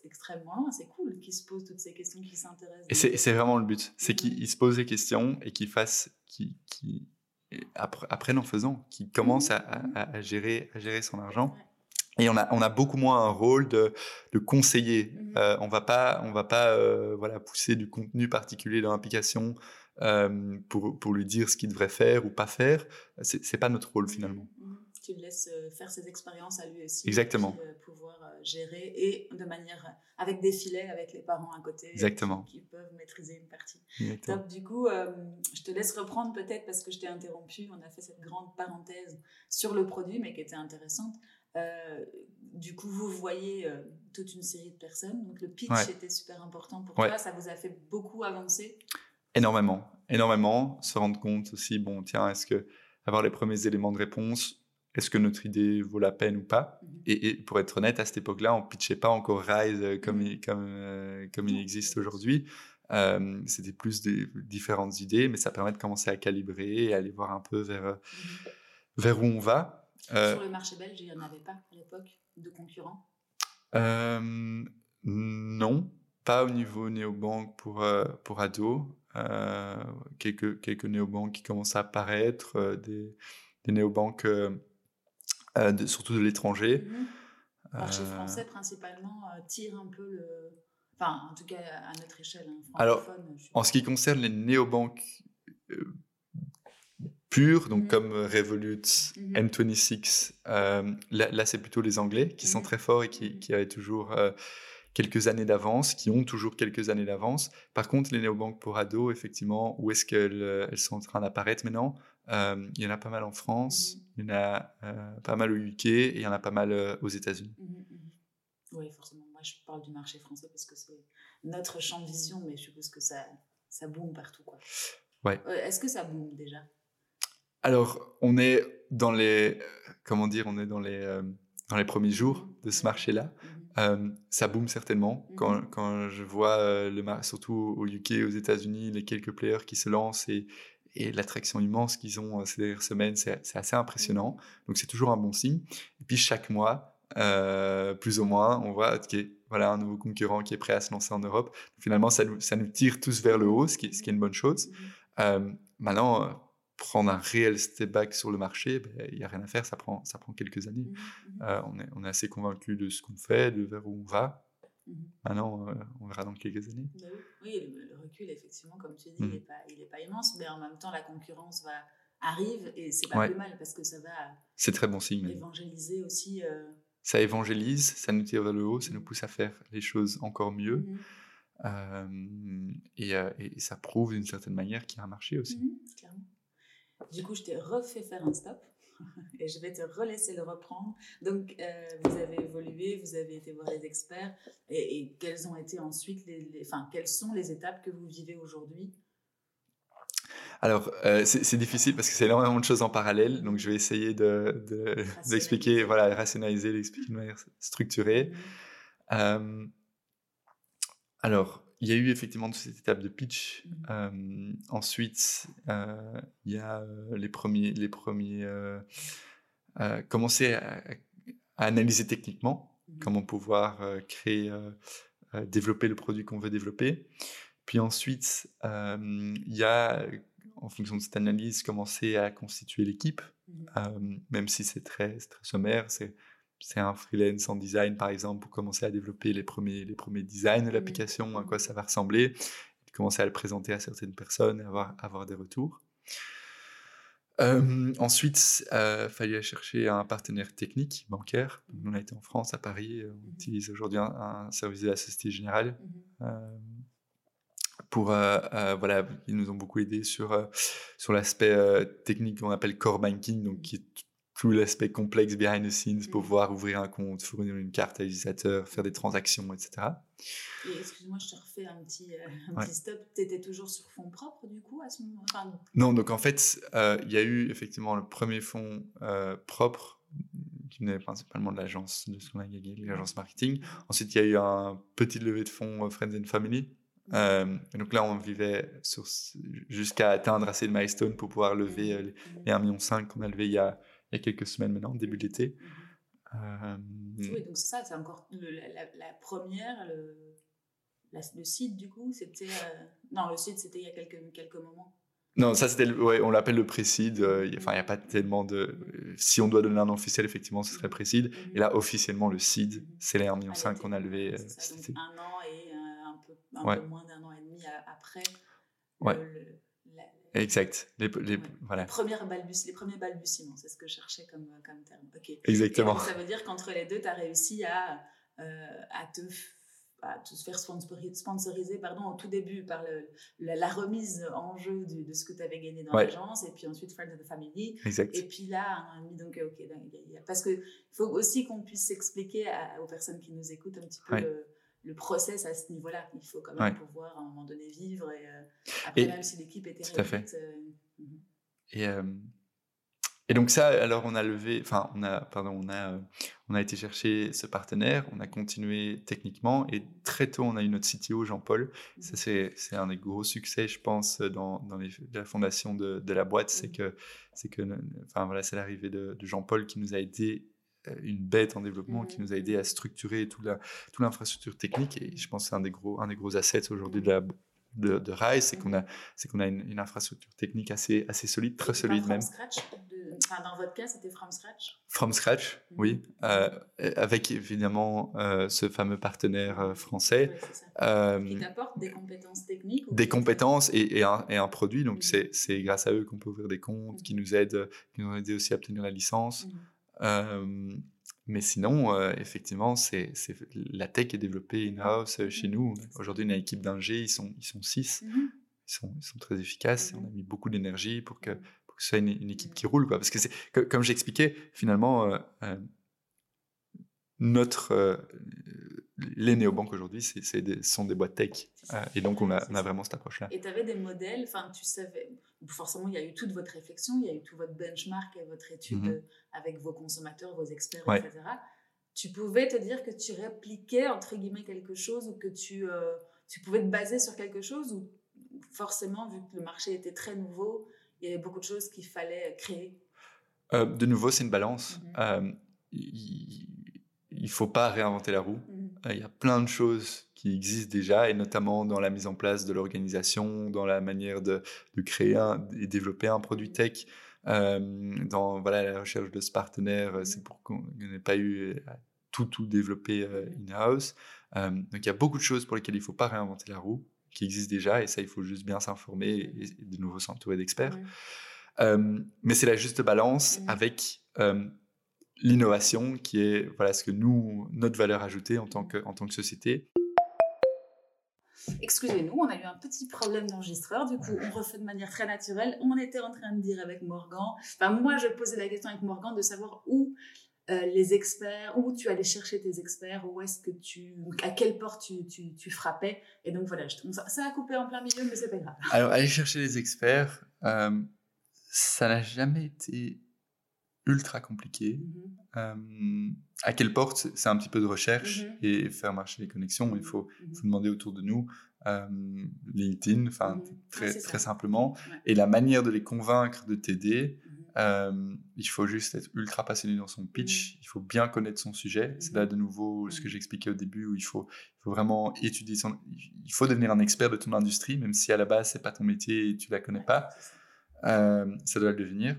extrêmement loin. C'est cool qu'ils se posent toutes ces questions, qu'ils s'intéressent. Et c'est vraiment le but. C'est qu'ils se posent des questions et qu'ils fassent qui, qui apprennent en faisant, qui commencent à, à, gérer, à gérer son argent. Et on a, on a beaucoup moins un rôle de, de conseiller. Mmh euh, on va pas, on va pas euh, voilà, pousser du contenu particulier dans l'application euh, pour, pour lui dire ce qu'il devrait faire ou pas faire. C'est, c'est pas notre rôle mmh finalement. Mmh tu le laisses faire ses expériences à lui aussi. Exactement. pouvoir gérer et de manière avec des filets avec les parents à côté. Exactement. Qui, peuvent maîtriser une partie. Top. Du coup, je te laisse reprendre peut-être parce que je t'ai interrompu. On a fait cette grande parenthèse sur le produit, mais qui était intéressante. Euh, du coup, vous voyez euh, toute une série de personnes. Donc, le pitch était super important pour toi. Ça vous a fait beaucoup avancer? Énormément, énormément. Se rendre compte aussi, bon, tiens, est-ce que avoir les premiers éléments de réponse, est-ce que notre idée vaut la peine ou pas? Mhm. et, pour être honnête, à cette époque-là, on pitchait pas encore Rise euh, comme, il, comme, comme il existe aujourd'hui. C'était plus des différentes idées, mais ça permet de commencer à calibrer et aller voir un peu vers, mhm. vers où on va. Euh, Sur le marché belge, il n'y en avait pas à l'époque de concurrents? Euh, Non, pas au niveau néobanque pour, euh, pour ados. Quelques, quelques néobanques qui commencent à apparaître, des, des néobanques surtout de l'étranger. Le mhm. marché français principalement tire un peu le... Enfin, en tout cas à notre échelle. Hein, Alors, en ce qui concerne les néobanques pur, donc mhm. comme euh, Revolut, mhm. N26. Euh, là, c'est plutôt les Anglais qui sont mhm. très forts et qui, qui avaient toujours euh, quelques années d'avance, qui ont toujours quelques années d'avance. Par contre, les néobanques pour ados, effectivement, où est-ce qu'elles elles sont en train d'apparaître maintenant Il y en a pas mal en France, il y en a pas mal au UK et il y en a pas mal aux États-Unis. Oui, forcément. Moi, je parle du marché français parce que c'est notre champ de vision, mais je suppose que ça, ça boom partout. Quoi. Ouais. Est-ce que ça boom déjà? Alors, on est dans les, comment dire, on est dans les, euh, dans les premiers jours de ce marché-là. Euh, ça boom certainement. Mhm. Quand, quand, je vois, euh, le surtout au UK, aux États-Unis, les quelques players qui se lancent et, et l'attraction immense qu'ils ont ces dernières semaines, c'est assez impressionnant. Mhm. Donc, c'est toujours un bon signe. Et puis, chaque mois, plus ou moins, on voit qu'il voilà, un nouveau concurrent qui est prêt à se lancer en Europe. Finalement, ça nous, ça nous tire tous vers le haut, ce qui, ce qui est une bonne chose. maintenant, prendre un réel step back sur le marché, ben, il n'y a rien à faire, ça prend, ça prend quelques années. Euh, on, est, on, est, assez convaincu de ce qu'on fait, de vers où on va. Mmh. Maintenant, euh, on verra dans quelques années. Bah oui, le, recul, effectivement, comme tu dis, il n'est pas, pas, immense, mais en même temps, la concurrence va, arrive et c'est pas plus mal parce que ça va c'est très bon signe. évangéliser aussi. Euh, ça évangélise, ça nous tire vers le haut, ça nous pousse à faire les choses encore mieux. et, et, ça prouve d'une certaine manière qu'il y a un marché aussi. clairement. Du coup, je t'ai refait faire un stop et je vais te relaisser le reprendre. Donc, euh, vous avez évolué, vous avez été voir les experts et, quelles ont été ensuite les, enfin, quelles sont les étapes que vous vivez aujourd'hui? Alors, euh, c'est difficile parce que c'est énormément de choses en parallèle, donc je vais essayer de, d'expliquer, voilà, rationaliser, l'expliquer de manière structurée. Mmh. Euh, alors, il y a eu effectivement toute cette étape de pitch. Mmh. ensuite, euh, il y a euh, les premiers, les premiers euh, commencer à, analyser techniquement mmh. comment pouvoir créer, développer le produit qu'on veut développer. Puis ensuite, il y a, en fonction de cette analyse, commencer à constituer l'équipe, mmh. même si c'est très, très sommaire, c'est c'est un freelance en design, par exemple, pour commencer à développer les premiers, les premiers designs de mmh. l'application, à quoi ça va ressembler, commencer à le présenter à certaines personnes et avoir, avoir des retours. ensuite, il euh, fallait chercher un partenaire technique, bancaire. on a été en France, à Paris. On mmh. utilise aujourd'hui un, service de la Société Générale. Mmh pour, euh, euh, voilà, ils nous ont beaucoup aidé sur, sur l'aspect technique qu'on appelle core banking, donc qui est tout l'aspect complexe behind the scenes pour mm. pouvoir ouvrir un compte, fournir une carte à l'utilisateur, faire des transactions, etc. Et excuse-moi, je te refais un petit, euh, un petit stop. Tu étais toujours sur fonds propres du coup à ce moment enfin, Non, donc en fait, euh, il y a eu effectivement le premier fonds euh, propre qui venait principalement de l'agence de ce l'agence marketing. Ensuite, il y a eu un petit levée de fonds Friends and Family. et donc là, on vivait jusqu'à atteindre assez de milestones pour pouvoir lever les, les 1,5 million qu'on a levé il y a il y a quelques semaines maintenant, début de l'été. Euh, oui, donc c'est ça, c'est encore la, première, le, le, site du coup, c'était... Euh, non, le site c'était il y a quelques, quelques moments. Non, ça c'était, ouais, on l'appelle le précide. Euh, enfin, il n'y a pas tellement de. Si on doit donner un nom officiel, effectivement, ce serait précide. Mhm. Et là, officiellement, le seed, c'est les 1,5 million qu'on a levé. Ça, donc un an et un, peu, un peu, moins d'un an et demi après. Ouais. Exact. Les, les, voilà. Premières balbus, les premiers balbutiements, c'est ce que je cherchais comme, comme terme. Exactement. ça veut dire qu'entre les deux, tu as réussi à, euh, à te à te faire sponsoriser pardon, au tout début par le, la, remise en jeu de ce que tu avais gagné dans l'agence, et puis ensuite Friends of the Family. Exact. Et puis là, un an donc, ok, parce qu'il faut aussi qu'on puisse expliquer aux personnes qui nous écoutent un petit peu le, le process à ce niveau-là. Il faut quand même pouvoir à un moment donné vivre. Et, euh, après, même si l'équipe était tout à fait. Euh, mhm. et, euh, et donc ça, alors on a levé, enfin on a, pardon, on a, on a été chercher ce partenaire, on a continué techniquement et très tôt on a eu notre CTO Jean-Paul. Mhm. Ça c'est, un des gros succès, je pense, dans, dans les, la fondation de, de la boîte, c'est mhm. que, c'est que, enfin voilà, c'est l'arrivée de, de Jean-Paul qui nous a aidé une bête en développement qui nous a aidé à structurer toute l'infrastructure technique. Et je pense que c'est un des gros, un des gros assets aujourd'hui de, la, de, de Rise, c'est qu'on a, c'est qu'on a une, infrastructure technique assez, assez solide, très solide même. Scratch enfin, dans votre cas, c'était from scratch? From scratch, oui. Euh, avec évidemment euh, ce fameux partenaire français. qui t'apporte des compétences techniques Des compétences et, et, un, et, un, produit. Donc, c'est grâce à eux qu'on peut ouvrir des comptes, qui nous aident, qui nous ont aidé aussi à obtenir la licence. Euh, mais sinon, euh, effectivement, c'est, la tech est développée in-house euh, chez nous. Aujourd'hui, on a une équipe d'ingé, ils sont, ils sont six. Mmh ils, sont, ils sont très efficaces. On a mis beaucoup d'énergie pour que, pour que ce soit une, équipe qui roule. Quoi. Parce que, c'est, comme j'expliquais, finalement, notre, les néobanques aujourd'hui, c'est, des, sont des boîtes tech. Euh, et donc, on a, on a vraiment cette approche-là. Et tu avais des modèles, enfin, tu savais, forcément, il y a eu toute votre réflexion, il y a eu tout votre benchmark et votre étude mhm. avec vos consommateurs, vos experts, etc. Tu pouvais te dire que tu répliquais, entre guillemets, quelque chose ou que tu, euh, tu pouvais te baser sur quelque chose ou forcément, vu que le marché était très nouveau, il y avait beaucoup de choses qu'il fallait créer? Euh, De nouveau, c'est une balance. Mhm. Il ne faut pas réinventer la roue. Mhm. Il y a plein de choses qui existent déjà, et notamment dans la mise en place de l'organisation, dans la manière de, de créer un, et développer un produit tech, euh, dans voilà, la recherche de ce partenaire, euh, c'est pour qu'on n'ait pas eu à tout, tout développer euh, in-house. donc il y a beaucoup de choses pour lesquelles il ne faut pas réinventer la roue, qui existent déjà, et ça, il faut juste bien s'informer et, de nouveau s'entourer d'experts. mais c'est la juste balance avec l'innovation qui est voilà ce que nous notre valeur ajoutée en tant que en tant que société. Excusez-nous, on a eu un petit problème d'enregistreur, du coup on refait de manière très naturelle. On était en train de dire avec Morgan, enfin moi je posais la question avec Morgan de savoir où euh, les experts, où tu allais chercher tes experts, où est-ce que tu, à quelle porte tu, tu, tu frappais. Et donc voilà, je, ça, ça, a coupé en plein milieu, mais c'est pas grave. Alors aller chercher les experts, euh, ça n'a jamais été ultra compliqué. Mm-hmm. à quelle porte C'est un petit peu de recherche mm-hmm. et faire marcher les connexions. Il faut, faut demander autour de nous. LinkedIn, enfin très, très simplement. Et la manière de les convaincre de t'aider, il faut juste être ultra passionné dans son pitch. Il faut bien connaître son sujet. C'est là de nouveau ce que j'expliquais au début où il faut, il faut vraiment étudier son. Il faut devenir un expert de ton industrie, même si à la base c'est pas ton métier et tu la connais pas. ça doit le devenir.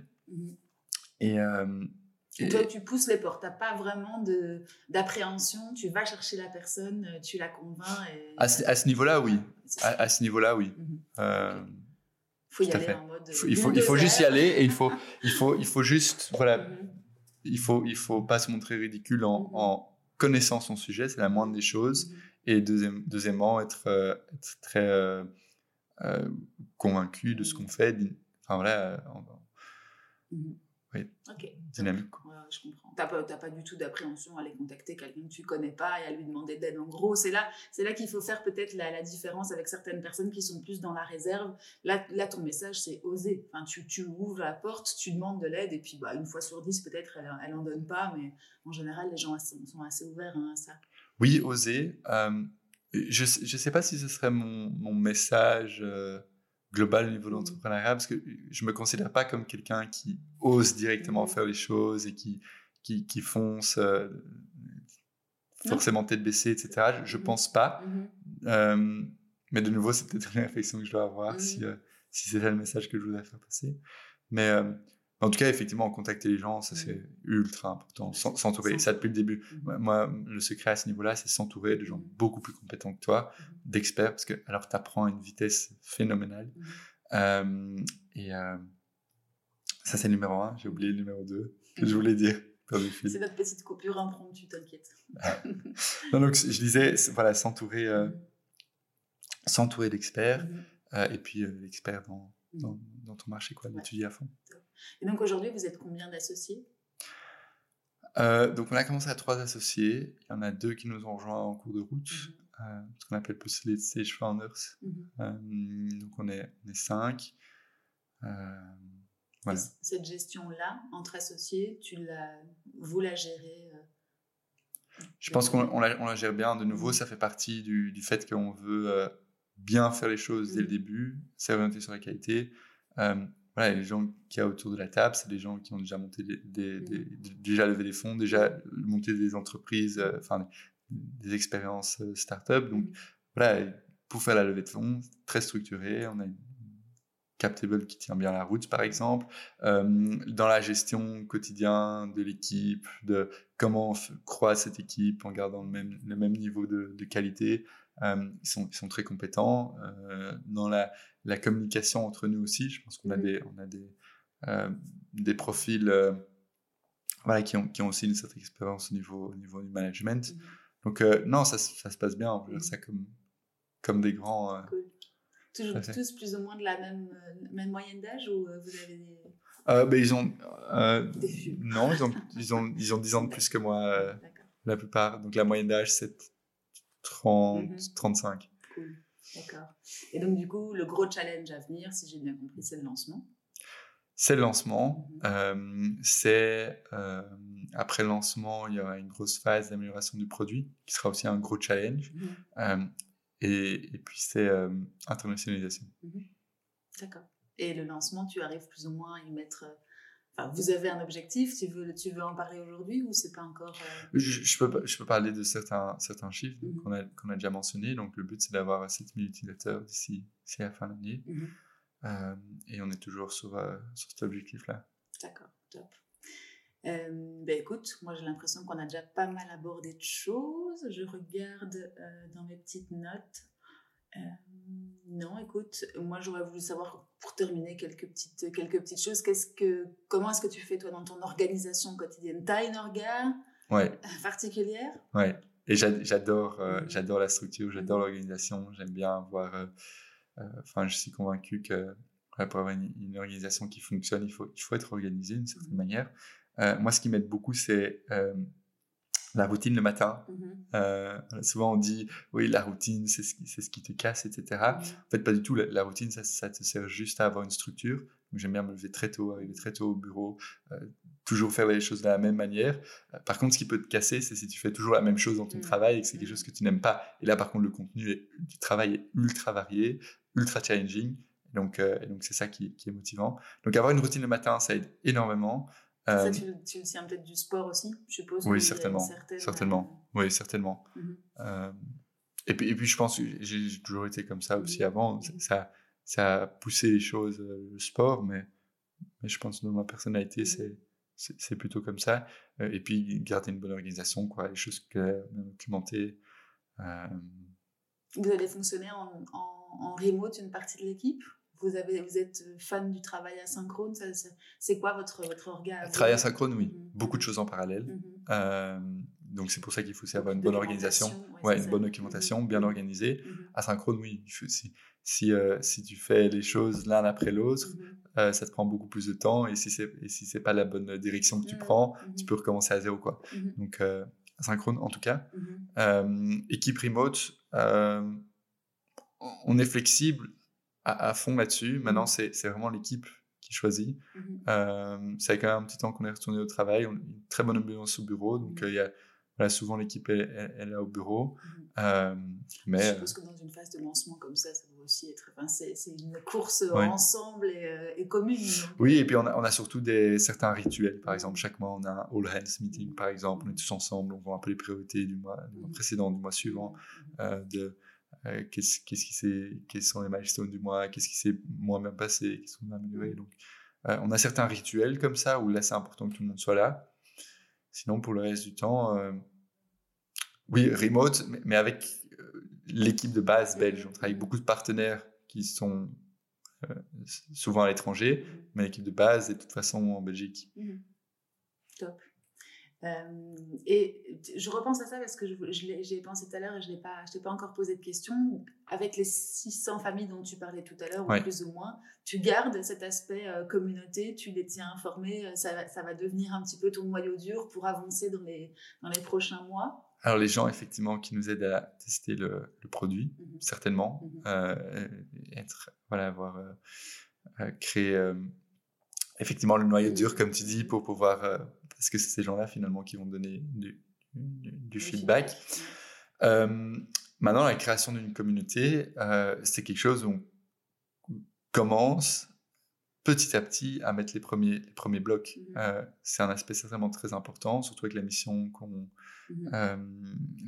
Et, euh, toi, tu pousses les portes. Tu n'as pas vraiment d'appréhension. Tu vas chercher la personne, euh, tu la convaincs. Et... À ce, niveau-là, oui. À, ce niveau-là, oui. Il mhm. euh, faut y aller en mode. il faut, il faut juste y aller et il faut, il faut, il faut juste. Voilà. Mhm. Il faut, il faut pas se montrer ridicule en, mhm. en connaissant son sujet. C'est la moindre des choses. Et deuxième, deuxièmement, être, être très convaincu de ce qu'on fait. Enfin, voilà. Oui. Ok. Dynamique. je comprends. T'as pas, pas du tout d'appréhension à aller contacter quelqu'un que tu connais pas et à lui demander d'aide. En gros, c'est là, c'est là qu'il faut faire peut-être la, la, différence avec certaines personnes qui sont plus dans la réserve. Là, là ton message, c'est oser. Enfin, tu, tu ouvres la porte, tu demandes de l'aide et puis bah, une fois sur dix, peut-être, elle, elle en donne pas. Mais en général, les gens sont assez ouverts hein, à ça. Oui, oser. Euh, je ne sais pas si ce serait mon, mon message. Euh, global au niveau de l'entrepreneuriat parce que je me considère pas comme quelqu'un qui ose directement mmh. faire les choses et qui, qui, qui fonce euh, forcément tête baissée, etc. Je, ne mmh. pense pas. Euh, mais de nouveau, c'est peut-être une réflexion que je dois avoir si, euh, si c'est ça le message que je voudrais faire passer. Mais en tout cas, effectivement, contacter les gens, ça c'est ultra important. S'entourer, ça depuis le début. Mhm. Moi, le secret à ce niveau-là, c'est s'entourer de gens mhm. beaucoup plus compétents que toi, mhm. d'experts, parce que alors tu apprends à une vitesse phénoménale. Euh, et euh, ça, c'est le numéro un. J'ai oublié le numéro deux que je voulais dire. C'est notre petite coupure impromptue, t'inquiète. non, donc je disais, voilà, s'entourer, s'entourer d'experts, et puis l'expert dans, dans, dans, ton marché, quoi, d'étudier à fond. Et donc aujourd'hui, vous êtes combien d'associés? Euh, Donc on a commencé à trois associés. Il y en a deux qui nous ont rejoints en cours de route, mhm. euh, ce qu'on appelle plus les stage founders. Mhm. Euh, donc on est, on est cinq. Voilà. Cette gestion-là, entre associés, tu la, vous la gérez Je pense qu'on la, on la, gère bien. De nouveau, mhm. ça fait partie du, du fait qu'on veut bien faire les choses dès le début, s'orienter sur la qualité voilà, les gens qui y a autour de la table, c'est des gens qui ont déjà monté des, mmh. déjà levé des fonds, déjà monté des entreprises, euh, enfin des, expériences euh, start-up. Donc mmh. voilà, pour faire la levée de fonds, très structuré. On a une Captable qui tient bien la route, par exemple. Euh, dans la gestion quotidienne de l'équipe, de comment croît cette équipe en gardant le même, le même niveau de, de qualité. Ils, sont, ils sont très compétents. dans la la communication entre nous aussi. Je pense qu'on a des, on a des, euh, des profils euh, voilà, qui, ont, qui ont aussi une certaine expérience au niveau, au niveau du management. Mmh Donc, euh, non, ça, ça, se passe bien. On veut dire mmh ça comme, comme des grands. Cool. Toujours tous plus ou moins de la même, même moyenne d'âge ou vous avez des. Ben, ils ont. non, ils ont, ils, ont, ils ont 10 ans de plus que moi, la plupart. Donc, la moyenne d'âge, c'est 30, 35. Cool. D'accord. Et donc, du coup, le gros challenge à venir, si j'ai bien compris, c'est le lancement. C'est le lancement. Mhm. Euh, c'est euh, après le lancement, il y aura une grosse phase d'amélioration du produit qui sera aussi un gros challenge. Mhm. Euh, et, et, puis c'est internationalisation. Mhm. D'accord. Et le lancement, tu arrives plus ou moins à y mettre vous avez un objectif, tu veux, tu veux en parler aujourd'hui ou c'est pas encore euh, je, peux, je peux parler de certains, certains chiffres mhm. qu'on a, qu'on a, déjà mentionnés. Donc, le but, c'est d'avoir 7000 utilisateurs d'ici la fin de l'année. Mhm. Euh, et on est toujours sur, euh, sur cet objectif-là. D'accord, top. ben écoute, moi j'ai l'impression qu'on a déjà pas mal abordé de choses. Je regarde dans mes petites notes. Euh, non, écoute, moi j'aurais voulu savoir pour terminer quelques petites, quelques petites choses. Qu'est-ce que, comment est-ce que tu fais toi dans ton organisation quotidienne? T'as une orga ouais. particulière? Ouais. Et j'adore, euh, mm. j'adore la structure, j'adore mm. l'organisation. J'aime bien avoir. Euh, enfin, je suis convaincu que pour avoir une, organisation qui fonctionne, il faut, il faut être organisé d'une certaine mm. manière. moi, ce qui m'aide beaucoup, c'est la routine le matin. Mhm. Euh, souvent on dit oui la routine c'est ce, qui, c'est ce qui te casse etc. En fait pas du tout la, routine ça, ça, te sert juste à avoir une structure. J'aime bien me lever très tôt, arriver très tôt au bureau, euh, toujours faire les choses de la même manière. Euh, par contre ce qui peut te casser c'est si tu fais toujours la même chose dans ton mhm. travail et que c'est quelque chose que tu n'aimes pas. Et là par contre le contenu du travail est ultra varié, ultra challenging. Donc, donc c'est ça qui, qui, est motivant. Donc avoir une routine le matin, ça aide énormément. Ça, euh, tu, tu le tiens peut-être du sport aussi, je suppose. Oui, certainement. Certainement. Euh, oui, certainement. Mhm. Euh, et, puis, et puis, je pense que j'ai toujours été comme ça aussi mhm. avant. Mhm. Ça, ça a poussé les choses, le sport, mais, mais je pense que dans ma personnalité, c'est c'est plutôt comme ça. et puis, garder une bonne organisation, quoi, les choses claires, documentées. Vous allez fonctionner en, en, en remote une partie de l'équipe? Vous, avez, vous êtes fan du travail asynchrone C'est quoi votre, votre organe Travail asynchrone, oui. Mhm. Beaucoup de choses en parallèle. Mhm. Euh, donc c'est pour ça qu'il faut aussi avoir une bonne organisation, ouais, une bonne documentation, mhm. bien organisée. Asynchrone, oui. Si, si, euh, si, tu fais les choses l'un après l'autre, euh, ça te prend beaucoup plus de temps. Et si c'est si c'est pas la bonne direction que tu prends, tu peux recommencer à zéro, quoi. Donc asynchrone, en tout cas. équipe remote, on est flexible à, fond là-dessus. Mmh Maintenant, c'est vraiment l'équipe qui choisit. Mmh euh, ça fait quand même un petit temps qu'on est retourné au travail. On a une très bonne ambiance au bureau. Donc, mmh euh, y a voilà, souvent l'équipe est, est, là au bureau. Euh, mais, Je suppose que dans une phase de lancement comme ça, ça doit aussi être. Enfin, c'est une course ensemble et, commune. Oui, et puis on a, on a, surtout des, certains rituels. Par exemple, chaque mois, on a un all hands meeting, par exemple. On est tous ensemble, on voit un peu les priorités du mois, du mois précédent, du mois suivant. de, qu'est-ce, qu'est-ce qui s'est, quels sont les milestones du mois, qu'est-ce qui s'est moins bien passé, qu'est-ce qu'on a amélioré. Donc, on a certains rituels comme ça où là, c'est important que tout le monde soit là. Sinon, pour le reste du temps, oui, remote, mais avec l'équipe de base belge. On travaille avec beaucoup de partenaires qui sont souvent à l'étranger, mais l'équipe de base est de toute façon en Belgique. Mmh Top. Euh, et je repense à ça parce que j'y ai pensé tout à l'heure et je ne t'ai pas encore posé de question. Avec les 600 familles dont tu parlais tout à l'heure, ou plus ou moins, tu gardes cet aspect euh, communauté, tu les tiens informés, euh, ça, ça, va devenir un petit peu ton noyau dur pour avancer dans les, dans les prochains mois? Alors les gens effectivement qui nous aident à tester le, produit, mmh certainement, mmh être voilà avoir créé effectivement le noyau dur comme tu dis pour pouvoir parce que c'est ces gens-là finalement qui vont donner du, feedback. Euh, maintenant, la création d'une communauté, euh, c'est quelque chose où on commence petit à petit à mettre les premiers, les premiers blocs. Mmh. Euh, c'est un aspect certainement très important, surtout avec la mission, qu'on, mmh.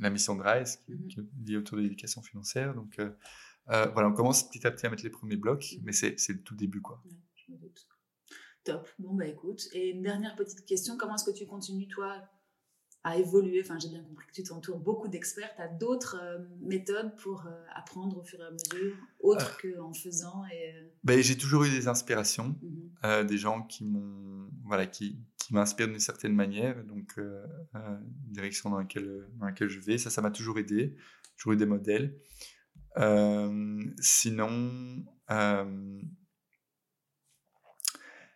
la mission de RISE, qui, qui, est liée autour de l'éducation financière. Donc voilà, on commence petit à petit à mettre les premiers blocs, mais c'est, c'est le tout début. Quoi. Top. Bon, bah écoute. Et une dernière petite question. Comment est-ce que tu continues, toi, à évoluer? Enfin, j'ai bien compris que tu t'entoures beaucoup d'experts. Tu as d'autres euh, méthodes pour euh, apprendre au fur et à mesure, autres euh, qu'en faisant et... ben, J'ai toujours eu des inspirations, mmh des gens qui m'ont... Voilà, qui, qui m'inspirent d'une certaine manière, donc direction dans laquelle, dans laquelle je vais. Ça, ça m'a toujours aidé. Toujours eu des modèles. sinon...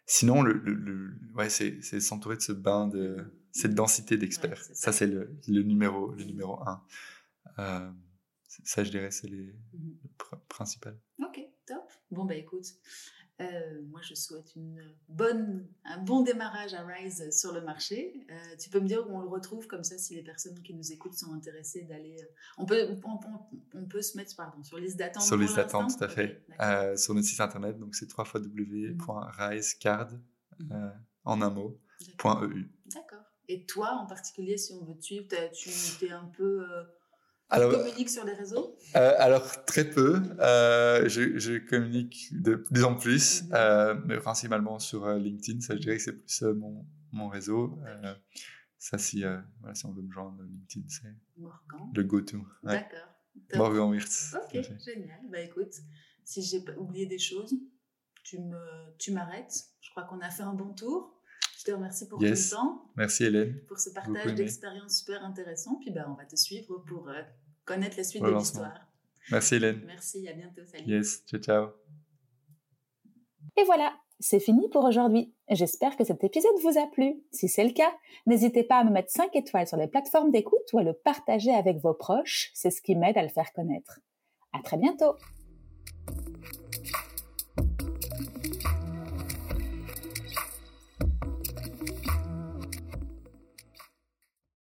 Sinon, le, le, ouais, c'est s'entourer de ce bain de cette densité d'experts. ça, c'est le, le, numéro, le numéro un. Euh, ça, je dirais, c'est les mmh principales. Ok, top. Bon, bah écoute, euh, moi, je souhaite une bonne, un bon démarrage à Rise sur le marché. Euh, tu peux me dire où on le retrouve comme ça si les personnes qui nous écoutent sont intéressées d'aller. Euh, on peut, on, peut se mettre pardon, sur liste d'attente. Sur liste d'attente, tout à fait. sur notre site internet, donc c'est www.risecard en un mot. .eu. D'accord. Et toi, en particulier, si on veut te suivre, tu es un peu alors, tu communiques sur les réseaux euh, Alors, très peu. Euh, je, je, communique de plus en plus, mhm. euh, mais principalement sur LinkedIn. Ça, je dirais que c'est plus mon, mon réseau. Ça, si, voilà, si on veut me joindre, LinkedIn, c'est le go-to. Ouais. D'accord. Morgan Wirtz. Ok, génial. Bah écoute, si j'ai oublié des choses, tu m'arrêtes. Tu je crois qu'on a fait un bon tour. Je te remercie pour ton temps. Merci Hélène. Pour ce partage d'expériences super intéressant. Puis ben, on va te suivre pour euh, connaître la suite de l'histoire. Merci Hélène. Merci, à bientôt. Salut. Yes, ciao, ciao. Et voilà, c'est fini pour aujourd'hui. J'espère que cet épisode vous a plu. Si c'est le cas, n'hésitez pas à me mettre 5 étoiles sur les plateformes d'écoute ou à le partager avec vos proches. C'est ce qui m'aide à le faire connaître. À très bientôt.